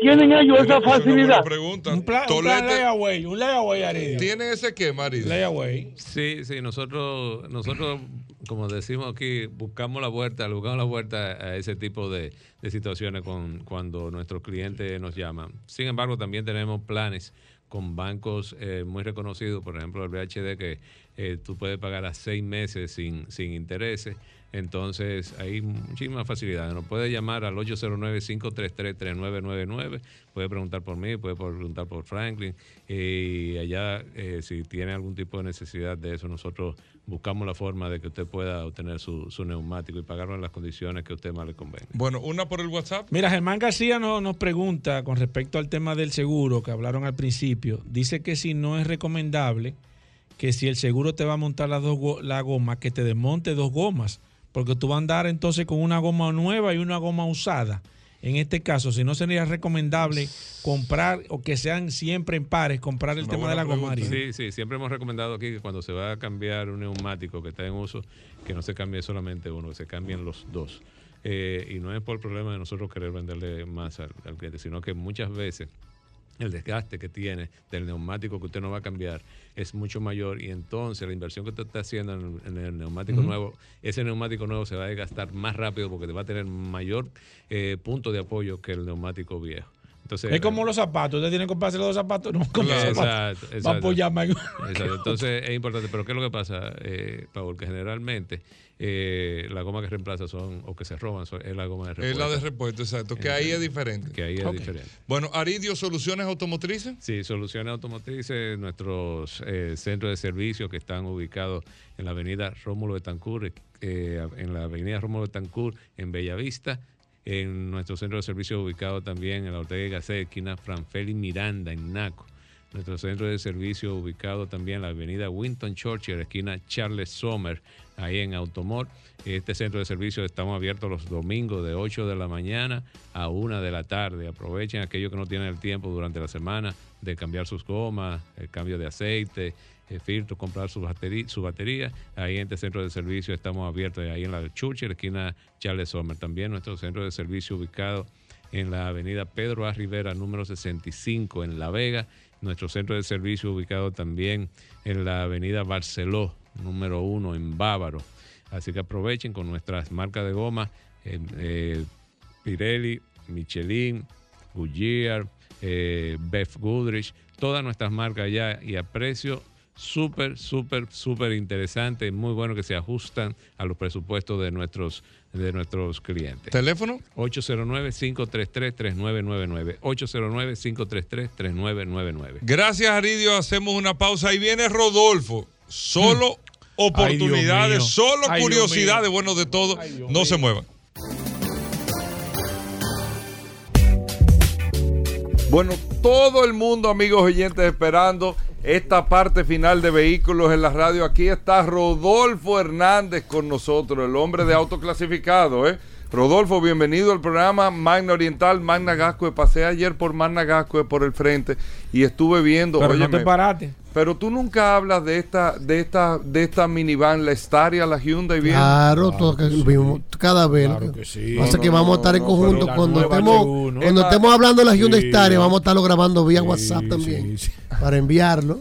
¿Tienen ellos esa facilidad?
pregunta.
Un plan, un plan layaway, un layaway, Aridio.
¿Tienen ese qué, Marido?
Layaway.
Sí, sí, nosotros, nosotros, como decimos aquí, buscamos la vuelta, buscamos la vuelta a ese tipo de, de situaciones con, cuando nuestros clientes nos llaman. Sin embargo, también tenemos planes con bancos eh, muy reconocidos, por ejemplo el BHD, que eh, tú puedes pagar a seis meses sin, sin intereses. Entonces, hay muchísimas facilidades. Nos puede llamar al 809-533-3999. Puede preguntar por mí, puede preguntar por Franklin. Y allá, eh, si tiene algún tipo de necesidad de eso, nosotros buscamos la forma de que usted pueda obtener su, su neumático y pagarlo en las condiciones que a usted más le convenga.
Bueno, una por el WhatsApp.
Mira, Germán García no- nos pregunta con respecto al tema del seguro que hablaron al principio. Dice que si no es recomendable que si el seguro te va a montar las dos la goma, que te desmonte dos gomas, porque tú vas a andar entonces con una goma nueva y una goma usada. En este caso, si no sería recomendable comprar o que sean siempre en pares, comprar el tema de la goma.
Sí, sí, siempre hemos recomendado aquí que cuando se va a cambiar un neumático que está en uso, que no se cambie solamente uno, que se cambien los dos. Eh, y no es por el problema de nosotros querer venderle más al, al cliente, sino que muchas veces el desgaste que tiene del neumático que usted no va a cambiar es mucho mayor y entonces la inversión que usted está haciendo en el, en el neumático nuevo, ese neumático nuevo se va a desgastar más rápido porque te va a tener mayor eh, punto de apoyo que el neumático viejo. Entonces,
Es como los zapatos. Usted tiene que comprarse los zapatos, no como
Claro,
zapatos.
exacto,
Va a
exacto. Entonces es importante. Pero ¿qué es lo que pasa, eh, Paul? Que generalmente eh, la goma que reemplaza son, o que se roban, son- es la goma de
Es
repuesto.
la de repuesto, exacto. Que ahí es diferente.
Que ahí es diferente.
Bueno, Aridio, Soluciones Automotrices.
Sí, Soluciones Automotrices, nuestros eh, centros de servicio que están ubicados en la avenida Rómulo Betancourt, eh, en la avenida Rómulo Betancourt, en Bellavista. En nuestro centro de servicio ubicado también en la Ortega y esquina Franfeli Miranda, en Naco. Nuestro centro de servicio ubicado también en la avenida Winton Churchill, esquina Charles Sommer, ahí en Automor. Este centro de servicio estamos abiertos los domingos de 8 de la mañana a 1 de la tarde. Aprovechen aquellos que no tienen el tiempo durante la semana de cambiar sus gomas, el cambio de aceite, filtro, comprar su batería, su batería. Ahí en este centro de servicio estamos abiertos, ahí en la Churchill, esquina Charles Sommer. También nuestro centro de servicio ubicado en la avenida Pedro A. Rivera, número 65, en La Vega. Nuestro centro de servicio ubicado también en la avenida Barceló, número 1, en Bávaro. Así que aprovechen con nuestras marcas de goma, eh, eh, Pirelli, Michelin, Goodyear, eh, Beth Goodrich, todas nuestras marcas ya y a precio súper, súper, súper interesante, muy bueno que se ajustan a los presupuestos de nuestros, de nuestros clientes.
¿Teléfono?
809-533-3999. 809-533-3999.
Gracias, Aridio. Hacemos una pausa. Ahí viene Rodolfo. Solo oportunidades,
mío.
solo
Ay,
curiosidades. Bueno, de todo. no se muevan. Bueno, todo el mundo, amigos oyentes, esperando esta parte final de Vehículos en la Radio. Aquí está Rodolfo Hernández con nosotros, el hombre de autoclasificado, ¿eh? Rodolfo, bienvenido al programa Magna Oriental, Magna Gascue. Pasé ayer por Magna Gascue por el frente y estuve viendo.
Pero no te paraste.
Pero tú nunca hablas de esta, de esta, de esta minivan, la Staria, la Hyundai, bien.
Claro, todo que vimos cada vez.
Claro que sí.
Pasa
No,
que
no,
vamos a
no,
estar en conjunto cuando estemos,
H1.
cuando
Es
estemos hablando de la Hyundai
Sí,
Staria, vamos a estarlo grabando vía
Sí,
WhatsApp también
sí, sí.
para enviarlo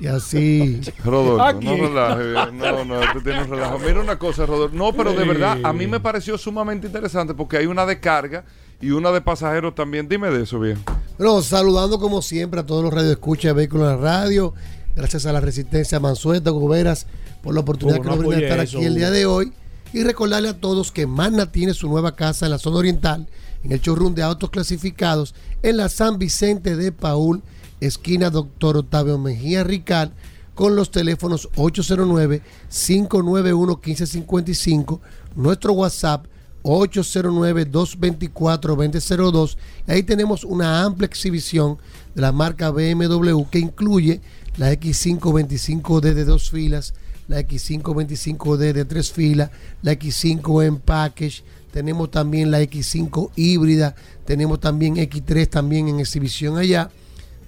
y así.
Rodolfo,
Aquí.
no relajes, bien. no, no, tú tienes un relajo. Mira una cosa, Rodolfo, no, pero de verdad, a mí me pareció sumamente interesante porque hay una de carga y una de pasajeros también. Dime de eso, bien.
Bueno, saludando como siempre a todos los radioescuchas de Vehículos en la Radio. Gracias a la Resistencia Mansueta, Goberas, por la oportunidad
Hugo,
que
no
nos brinda estar
eso,
aquí el día de hoy. Y recordarle a todos que Magna tiene su nueva casa en la zona oriental, en el showroom de autos clasificados, en la San Vicente de Paul, esquina Doctor Octavio Mejía Rical, con los teléfonos 809-591-1555, nuestro WhatsApp 809-224-2002. Y ahí tenemos una amplia exhibición de la marca BMW que incluye la X525D de dos filas, la X525D de tres filas, la X5 en package, tenemos también la X5 híbrida, tenemos también X3 también en exhibición allá,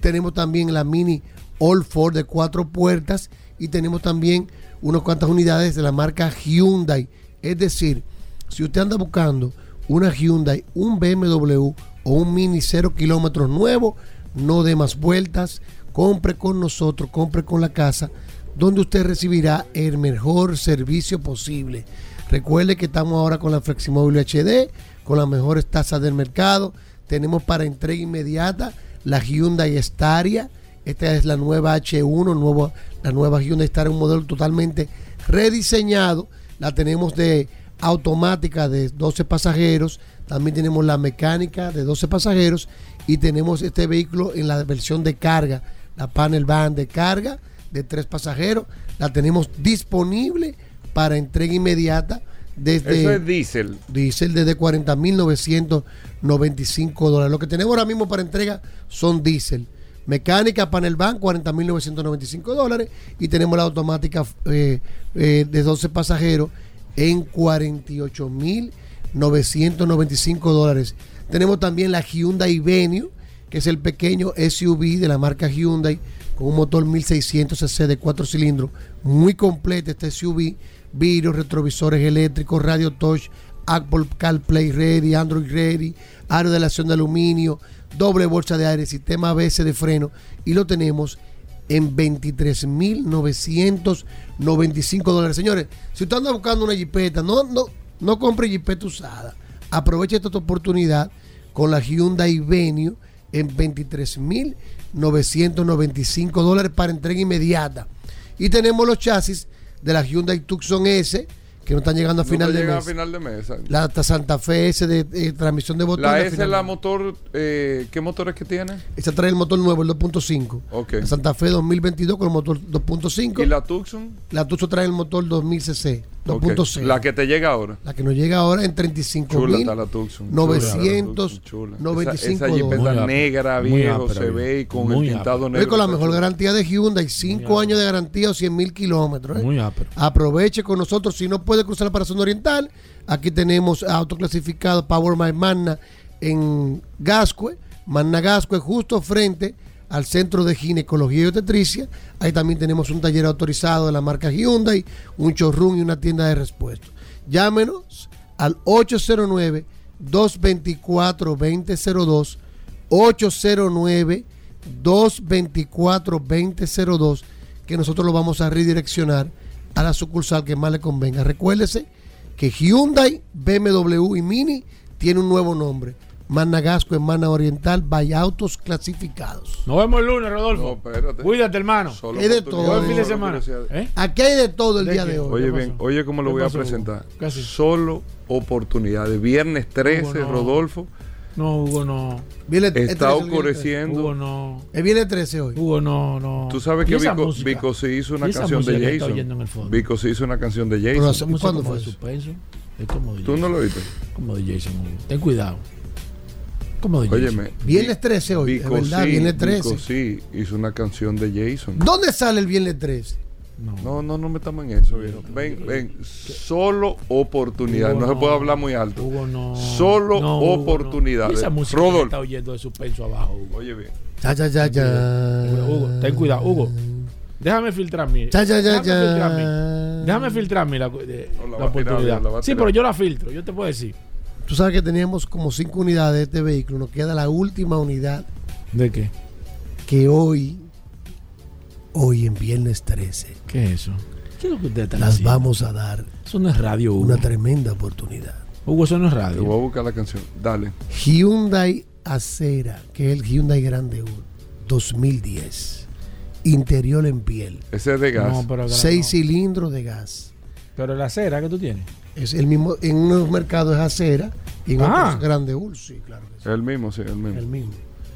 tenemos también la Mini All Ford de cuatro puertas y tenemos también unas cuantas unidades de la marca Hyundai. Es decir, si usted anda buscando una Hyundai, un BMW o un Mini 0 kilómetros nuevo, no dé más vueltas, compre con nosotros, compre con la casa, donde usted recibirá el mejor servicio posible. Recuerde que estamos ahora con la Fleximóvil HD, con las mejores tasas del mercado. Tenemos para entrega inmediata la Hyundai Staria. Esta es la nueva H1, nuevo, la nueva Hyundai Staria, un modelo totalmente rediseñado. La tenemos de automática de 12 pasajeros. También tenemos la mecánica de 12 pasajeros. Y tenemos este vehículo en la versión de carga, la panel van de carga de tres pasajeros. La tenemos disponible para entrega inmediata desde
Eso es diésel.
diésel desde 40.995 dólares. Lo que tenemos ahora mismo para entrega son diésel. Mecánica panel van 40.995 dólares y tenemos la automática eh, eh, de 12 pasajeros en 48.995 dólares. Tenemos también la Hyundai Venue, que es el pequeño SUV de la marca Hyundai con un motor 1600 cc de 4 cilindros, muy completo este SUV, vidrios, retrovisores eléctricos, radio touch, Apple CarPlay Ready, Android Ready, aro de aleación de aluminio, doble bolsa de aire, sistema ABS de freno. Y lo tenemos en 23.995 dólares. Señores, si usted anda buscando una jipeta, no, no, no compre jipeta usada. Aproveche esta oportunidad con la Hyundai Venue en 23.995 dólares para entrega inmediata. Y tenemos los chasis de la Hyundai Tucson S que no están llegando a final
no
de mes.
A final de mes.
La Santa Fe S de eh, transmisión de motor.
La S es la motor, eh, ¿qué motor es que tiene?
Esa trae el motor nuevo, el 2.5.
Okay.
La Santa Fe 2022 con el motor 2.5.
¿Y la Tucson?
La Tucson trae el motor
2000cc.
2.0.
La que te llega ahora.
La que nos llega ahora en 35
chula,
mil,
la Tucson, 900, chula,
995
Esa, esa negra, viejo, se ve y con el pintado negro.
con la mejor garantía de Hyundai, 5 años de garantía o 100 mil kilómetros. Eh.
Muy
Aproveche con nosotros. Si no puede cruzar para zona oriental, aquí tenemos autoclasificado Power My Magna en Gascue. Magna Gascue, justo frente al Centro de Ginecología y Obstetricia. Ahí también tenemos un taller autorizado de la marca Hyundai, un showroom y una tienda de repuestos. Llámenos al 809-224-2002, 809-224-2002, que nosotros lo vamos a redireccionar a la sucursal que más le convenga. Recuérdese que Hyundai, BMW y Mini tiene un nuevo nombre. Magna Gasco en Mana Oriental, by Autos Clasificados.
Nos vemos el lunes, Rodolfo.
No, espérate.
Cuídate, hermano.
Solo
Hay de todo.
Buen fin de semana. ¿Eh?
Aquí hay de todo el
¿De
día
qué?
de hoy.
Oye
¿Qué
bien, oye cómo lo
¿Qué
voy a
pasó,
presentar.
¿Qué haces?
Solo oportunidades. Viernes 13,
Hugo, no.
Rodolfo.
No, Hugo, no.
Está
13, el viernes
oscureciendo.
Hugo, no.
13. El viernes 13 hoy.
Hugo, no, no.
Tú sabes
¿Y
que Vico? Vico se hizo una
¿Y esa
canción de Jason. Vico se hizo una canción de
Pero
Jason.
hace-
Música
¿Cuándo fue
suspenso. Como de
¿Tú no lo oíste?
Como de Jason. Ten cuidado. Como de Jason.
Óyeme.
Viernes 13 hoy, es
Vico
verdad,
sí,
viernes 13.
Vico sí hizo una canción de Jason.
¿Dónde sale el viernes 13?
No, no, no metamos en eso, viejo. Ven, ven, solo oportunidades.
Hugo,
No se
no.
puede hablar muy alto.
Hugo, no.
Solo
No, Hugo, no.
oportunidades.
¿Y esa música
Rodolfo.
está oyendo de suspenso abajo, Hugo.
Oye bien.
Ya, ya, ya, ya.
Hugo, ten cuidado, Hugo. Déjame filtrar mi.
Ya, ya, ya,
déjame
ya.
filtrar mi- Déjame filtrar mi la, de-
No, la tirar,
oportunidad.
la
sí, pero yo la filtro, yo te puedo decir.
Tú sabes que teníamos como cinco unidades de este vehículo. Nos queda la última unidad
¿De qué?
que hoy, hoy en viernes 13,
¿Qué es eso? ¿Qué es lo que usted está
las
haciendo?
vamos a dar
Eso no es radio, Hugo.
una tremenda oportunidad.
Hugo, eso no es
Te
radio.
voy a buscar la canción. Dale.
Hyundai Acera, que es el Hyundai Grande U 2010. Interior en piel.
Ese es de gas.
No, pero,
Seis
no.
cilindros de gas.
pero la cera que tú tienes.
Es el mismo, en unos mercados es acera y en
Ah.
otros grande U. Sí, claro que sí.
El mismo, sí, el mismo.
El mismo.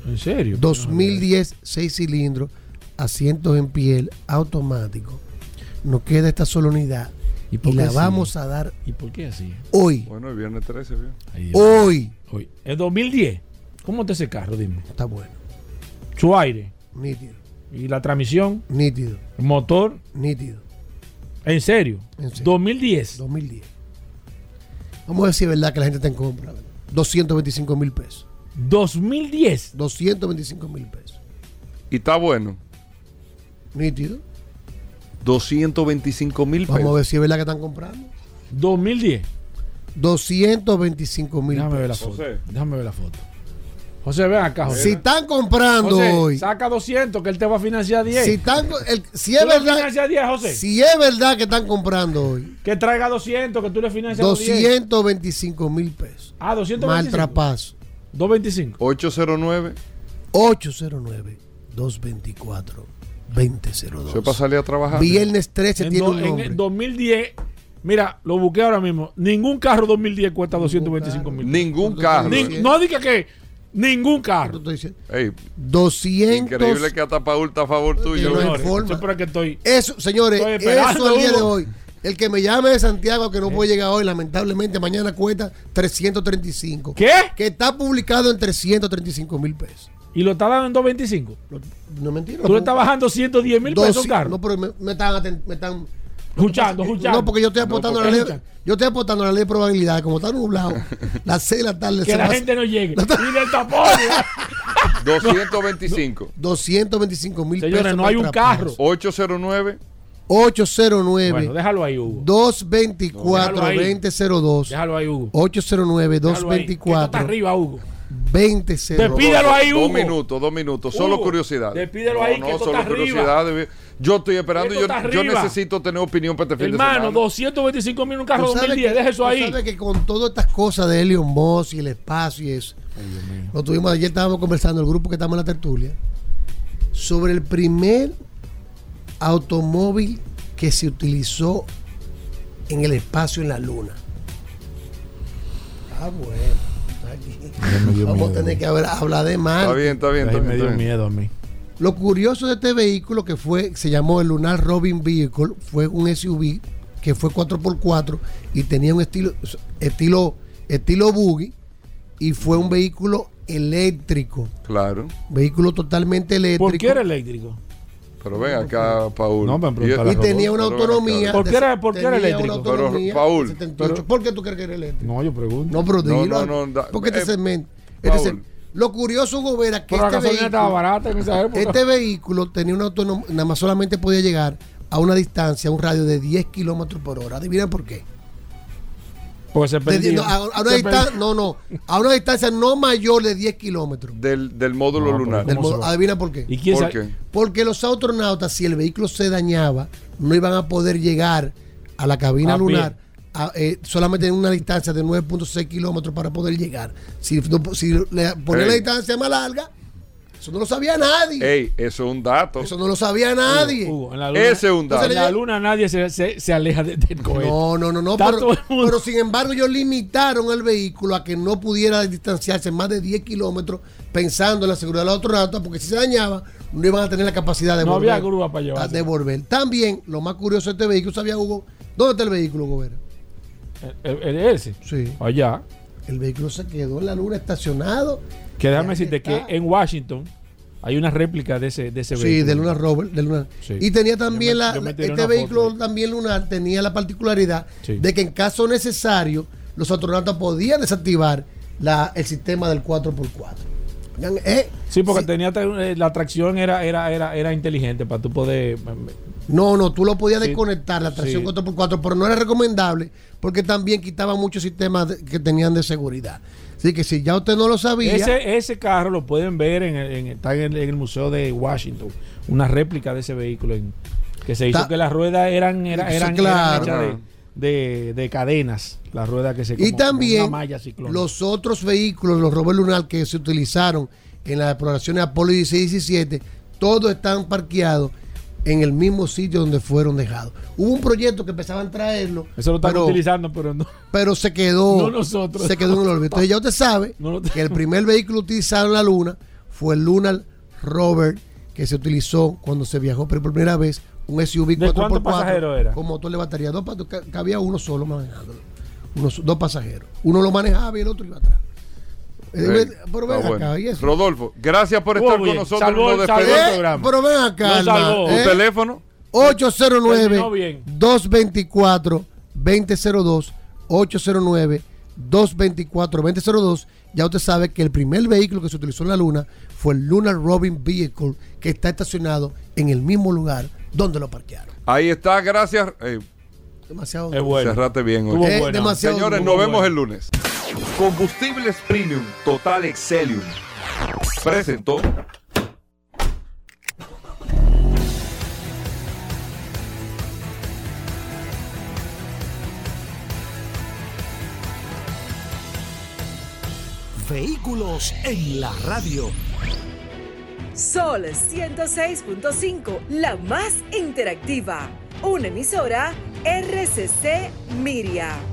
¿En serio?
2010, seis cilindros, asientos en piel, automático. Nos queda esta sola unidad
¿Y
y,
por qué
la
así?
vamos a dar
¿Y por qué así?
hoy.
Bueno, el viernes 13, ¿vio?
Ay, Dios.
Hoy.
Hoy. ¿Es 2010? ¿Cómo está ese carro? Dime.
Está bueno.
Su aire.
Nítido.
¿Y la transmisión?
Nítido.
¿El motor?
Nítido.
¿En serio?
En serio.
2010.
2010. Vamos a ver si es verdad que la gente está en compra. 225 mil pesos.
2010.
225 mil pesos.
Y está bueno.
Nítido.
225 mil
Vamos a
pesos.
ver si es verdad que están comprando.
2010.
225 mil
Déjame ver la
pesos.
foto.
José.
Déjame ver la foto. José, ven acá, José.
Si están comprando
José,
hoy,
saca 200 que él te va a financiar 10.
si, están, el- si
¿Tú
es verdad,
financias 10, José?
si es verdad que están comprando hoy,
Que traiga 200 que tú le financias 10.
225 mil pesos.
Ah, 225.
Mal trapazo.
225.
809.
809-224-2002.
Se para salir a trabajar.
Viernes 13
En,
tiene
do-
un
en
nombre.
el 2010, mira, lo busqué ahora mismo. Ningún carro 2010 cuesta 225 mil.
Ningún
Ni-
carro.
Ni- no diga que ningún carro.
Estoy diciendo,
Ey,
200.
increíble que hasta Paul está a favor tuyo.
no hay
Señores,
forma.
eso es que estoy.
Eso, señores,
Estoy
eso al día de hoy. El que me llame de Santiago que no puede llegar hoy, lamentablemente, mañana cuesta 335.
¿Qué?
Que está publicado en 335 mil pesos.
¿Y lo está dando en 225?
Lo- No mentira.
Tú le estás bajando 110 mil pesos, carro.
No, pero me, me están, me están
Escuchando, escuchando.
No, porque yo estoy apostando
No,
a la ley. Yo estoy apostando a la ley de probabilidad. Como está nublado, las 6 de la tarde
Que
se
la
va-
gente no llegue. Y del tapón.
225.
225 mil pesos.
Señores, no hay un carro.
809.
809
Bueno, déjalo ahí, Hugo.
224
Déjalo ahí.
2002
Déjalo ahí, Hugo.
809
Déjalo ahí, que esto está
224
arriba, Hugo.
2002
Despídelo ahí,
Dos
Hugo.
minutos, dos minutos. Solo
Hugo,
curiosidad.
despídelo ahí,
No,
que
no,
esto
solo
está arriba.
curiosidad. Yo estoy esperando. Yo, yo necesito tener opinión para este fin
Hermano,
de semana.
225 mil un carro
Tú sabes
2010.
que-
Deja eso ahí.
sabes que con todas estas cosas de Elon Musk y el espacio y eso, lo tuvimos ayer, estábamos conversando, el grupo que estamos en la tertulia, sobre el primer automóvil que se utilizó en el espacio en la luna. Ah, bueno. Vamos a tener que hablar, hablar de más.
Está bien, está bien,
me dio
está bien.
miedo a mí.
Lo curioso de este vehículo que fue, se llamó el Lunar Robin Vehicle, fue un SUV que fue 4x4 y tenía un estilo, estilo, estilo buggy y fue un vehículo eléctrico,
Claro.
vehículo totalmente eléctrico.
¿Por qué era eléctrico?
Pero ven acá, Paul.
No, me han
Y-
tenía una autonomía.
¿Por qué era- por qué era eléctrico?
una autonomía
Pero, Paul,
de 78.
pero-
¿Por qué tú crees que era eléctrico?
No, yo pregunto.
No, pero
No,
dilo.
no, no, da-
porque este
eh,
segmento. este lo curioso, Hugo Vera, que este vehículo,
barata en esa época.
este vehículo tenía una autonomía, nada más solamente podía llegar a una distancia, a un radio de 10 kilómetros por hora. Adivina por qué.
Porque se perdió.
no, a, una
Se
distancia,
perdió.
no, no, a una distancia no mayor de 10 kilómetros.
Del, del módulo
No,
lunar.
Adivina por qué.
¿Y quién
¿Por
sabe?
qué?
Porque los astronautas, si el vehículo se dañaba, no iban a poder llegar a la cabina
A pie.
lunar a, eh, solamente en una distancia de 9.6 kilómetros para poder llegar. Si, no- si le ponía
Ey.
la distancia más larga, eso no lo sabía nadie.
Ey, eso es un dato.
Eso no lo sabía nadie.
Hugo, en la luna,
Ese es un dato.
En la luna nadie se, se, se aleja de- del cohete.
No, no, no, no. Pero, sin embargo, ellos limitaron el vehículo a que no pudiera distanciarse más de 10 kilómetros pensando en la seguridad de los astronautas, porque si se dañaba, no iban a tener la capacidad de
No
volver.
había grúa para llevarse.
a devolver. También, lo más curioso de este vehículo, ¿sabía Hugo? ¿Dónde está el vehículo, Gobera?
El, el- el ese.
Sí.
Allá.
El vehículo se quedó en la luna estacionado.
Que déjame decirte
está.
que en Washington hay una réplica de ese, de ese
Sí,
vehículo.
de Luna Rover. De Luna.
Sí.
Y tenía también
me-
la, este vehículo
foto
también lunar tenía la particularidad
Sí.
de que en caso necesario los astronautas podían desactivar la, el sistema del 4x4. Eh,
Sí, porque tenía te- eh, la atracción era, era, era, era inteligente para tú poder.
No, no, tú lo podías
Sí.
desconectar, la tracción
Sí.
4x4, pero no era recomendable porque también quitaba muchos sistemas de- que tenían de seguridad. Así que si ya usted no lo sabía,
Ese, ese carro lo pueden ver en está en el, en el Museo de Washington. Una réplica de ese vehículo en- que se hizo que las ruedas eran,
Sí,
eran,
claro.
eran hechas de, de- de cadenas. Las ruedas que se
y
como-
también
una malla ciclón.
los otros vehículos, los rovers lunar que se utilizaron en las exploraciones Apolo 16 y 17, todos están parqueados en el mismo sitio donde fueron dejados. Hubo un proyecto que empezaban a traerlo,
Eso lo están
pero-
utilizando, pero no.
pero se quedó
No nosotros.
se quedó en el olvido. Entonces ya usted sabe
No
que el primer vehículo utilizado en la luna fue el Lunar Rover que se utilizó cuando se viajó por primera vez un SUV
¿De
4x4
cuántos pasajeros era?
con motor de batería dos cabía uno solo manejándolo unos dos pasajeros uno lo manejaba y el otro iba atrás Eh, pero ven
bueno.
acá, ¿y eso?
Rodolfo, gracias por estar
bien.
con nosotros.
Salvó-
Nos
salvó el
despedimos.
programa.
pero ven acá.
¿Tu
¿eh?
teléfono?
809
bien.
224 2002 809 224 2002 ya usted sabe que el primer vehículo que se utilizó en la luna fue el Lunar Robin Vehicle que está estacionado en el mismo lugar donde lo parquearon
Ahí está, gracias. Eh,
demasiado
Es bueno.
cerrate bien hoy.
Eh,
bueno.
demasiado
Señores,
duro.
nos vemos
bueno.
el lunes. Combustibles Premium Total Excelium. Presentó.
Vehículos en la radio.
Sol 106.5, la más interactiva. Una emisora RCC Miria.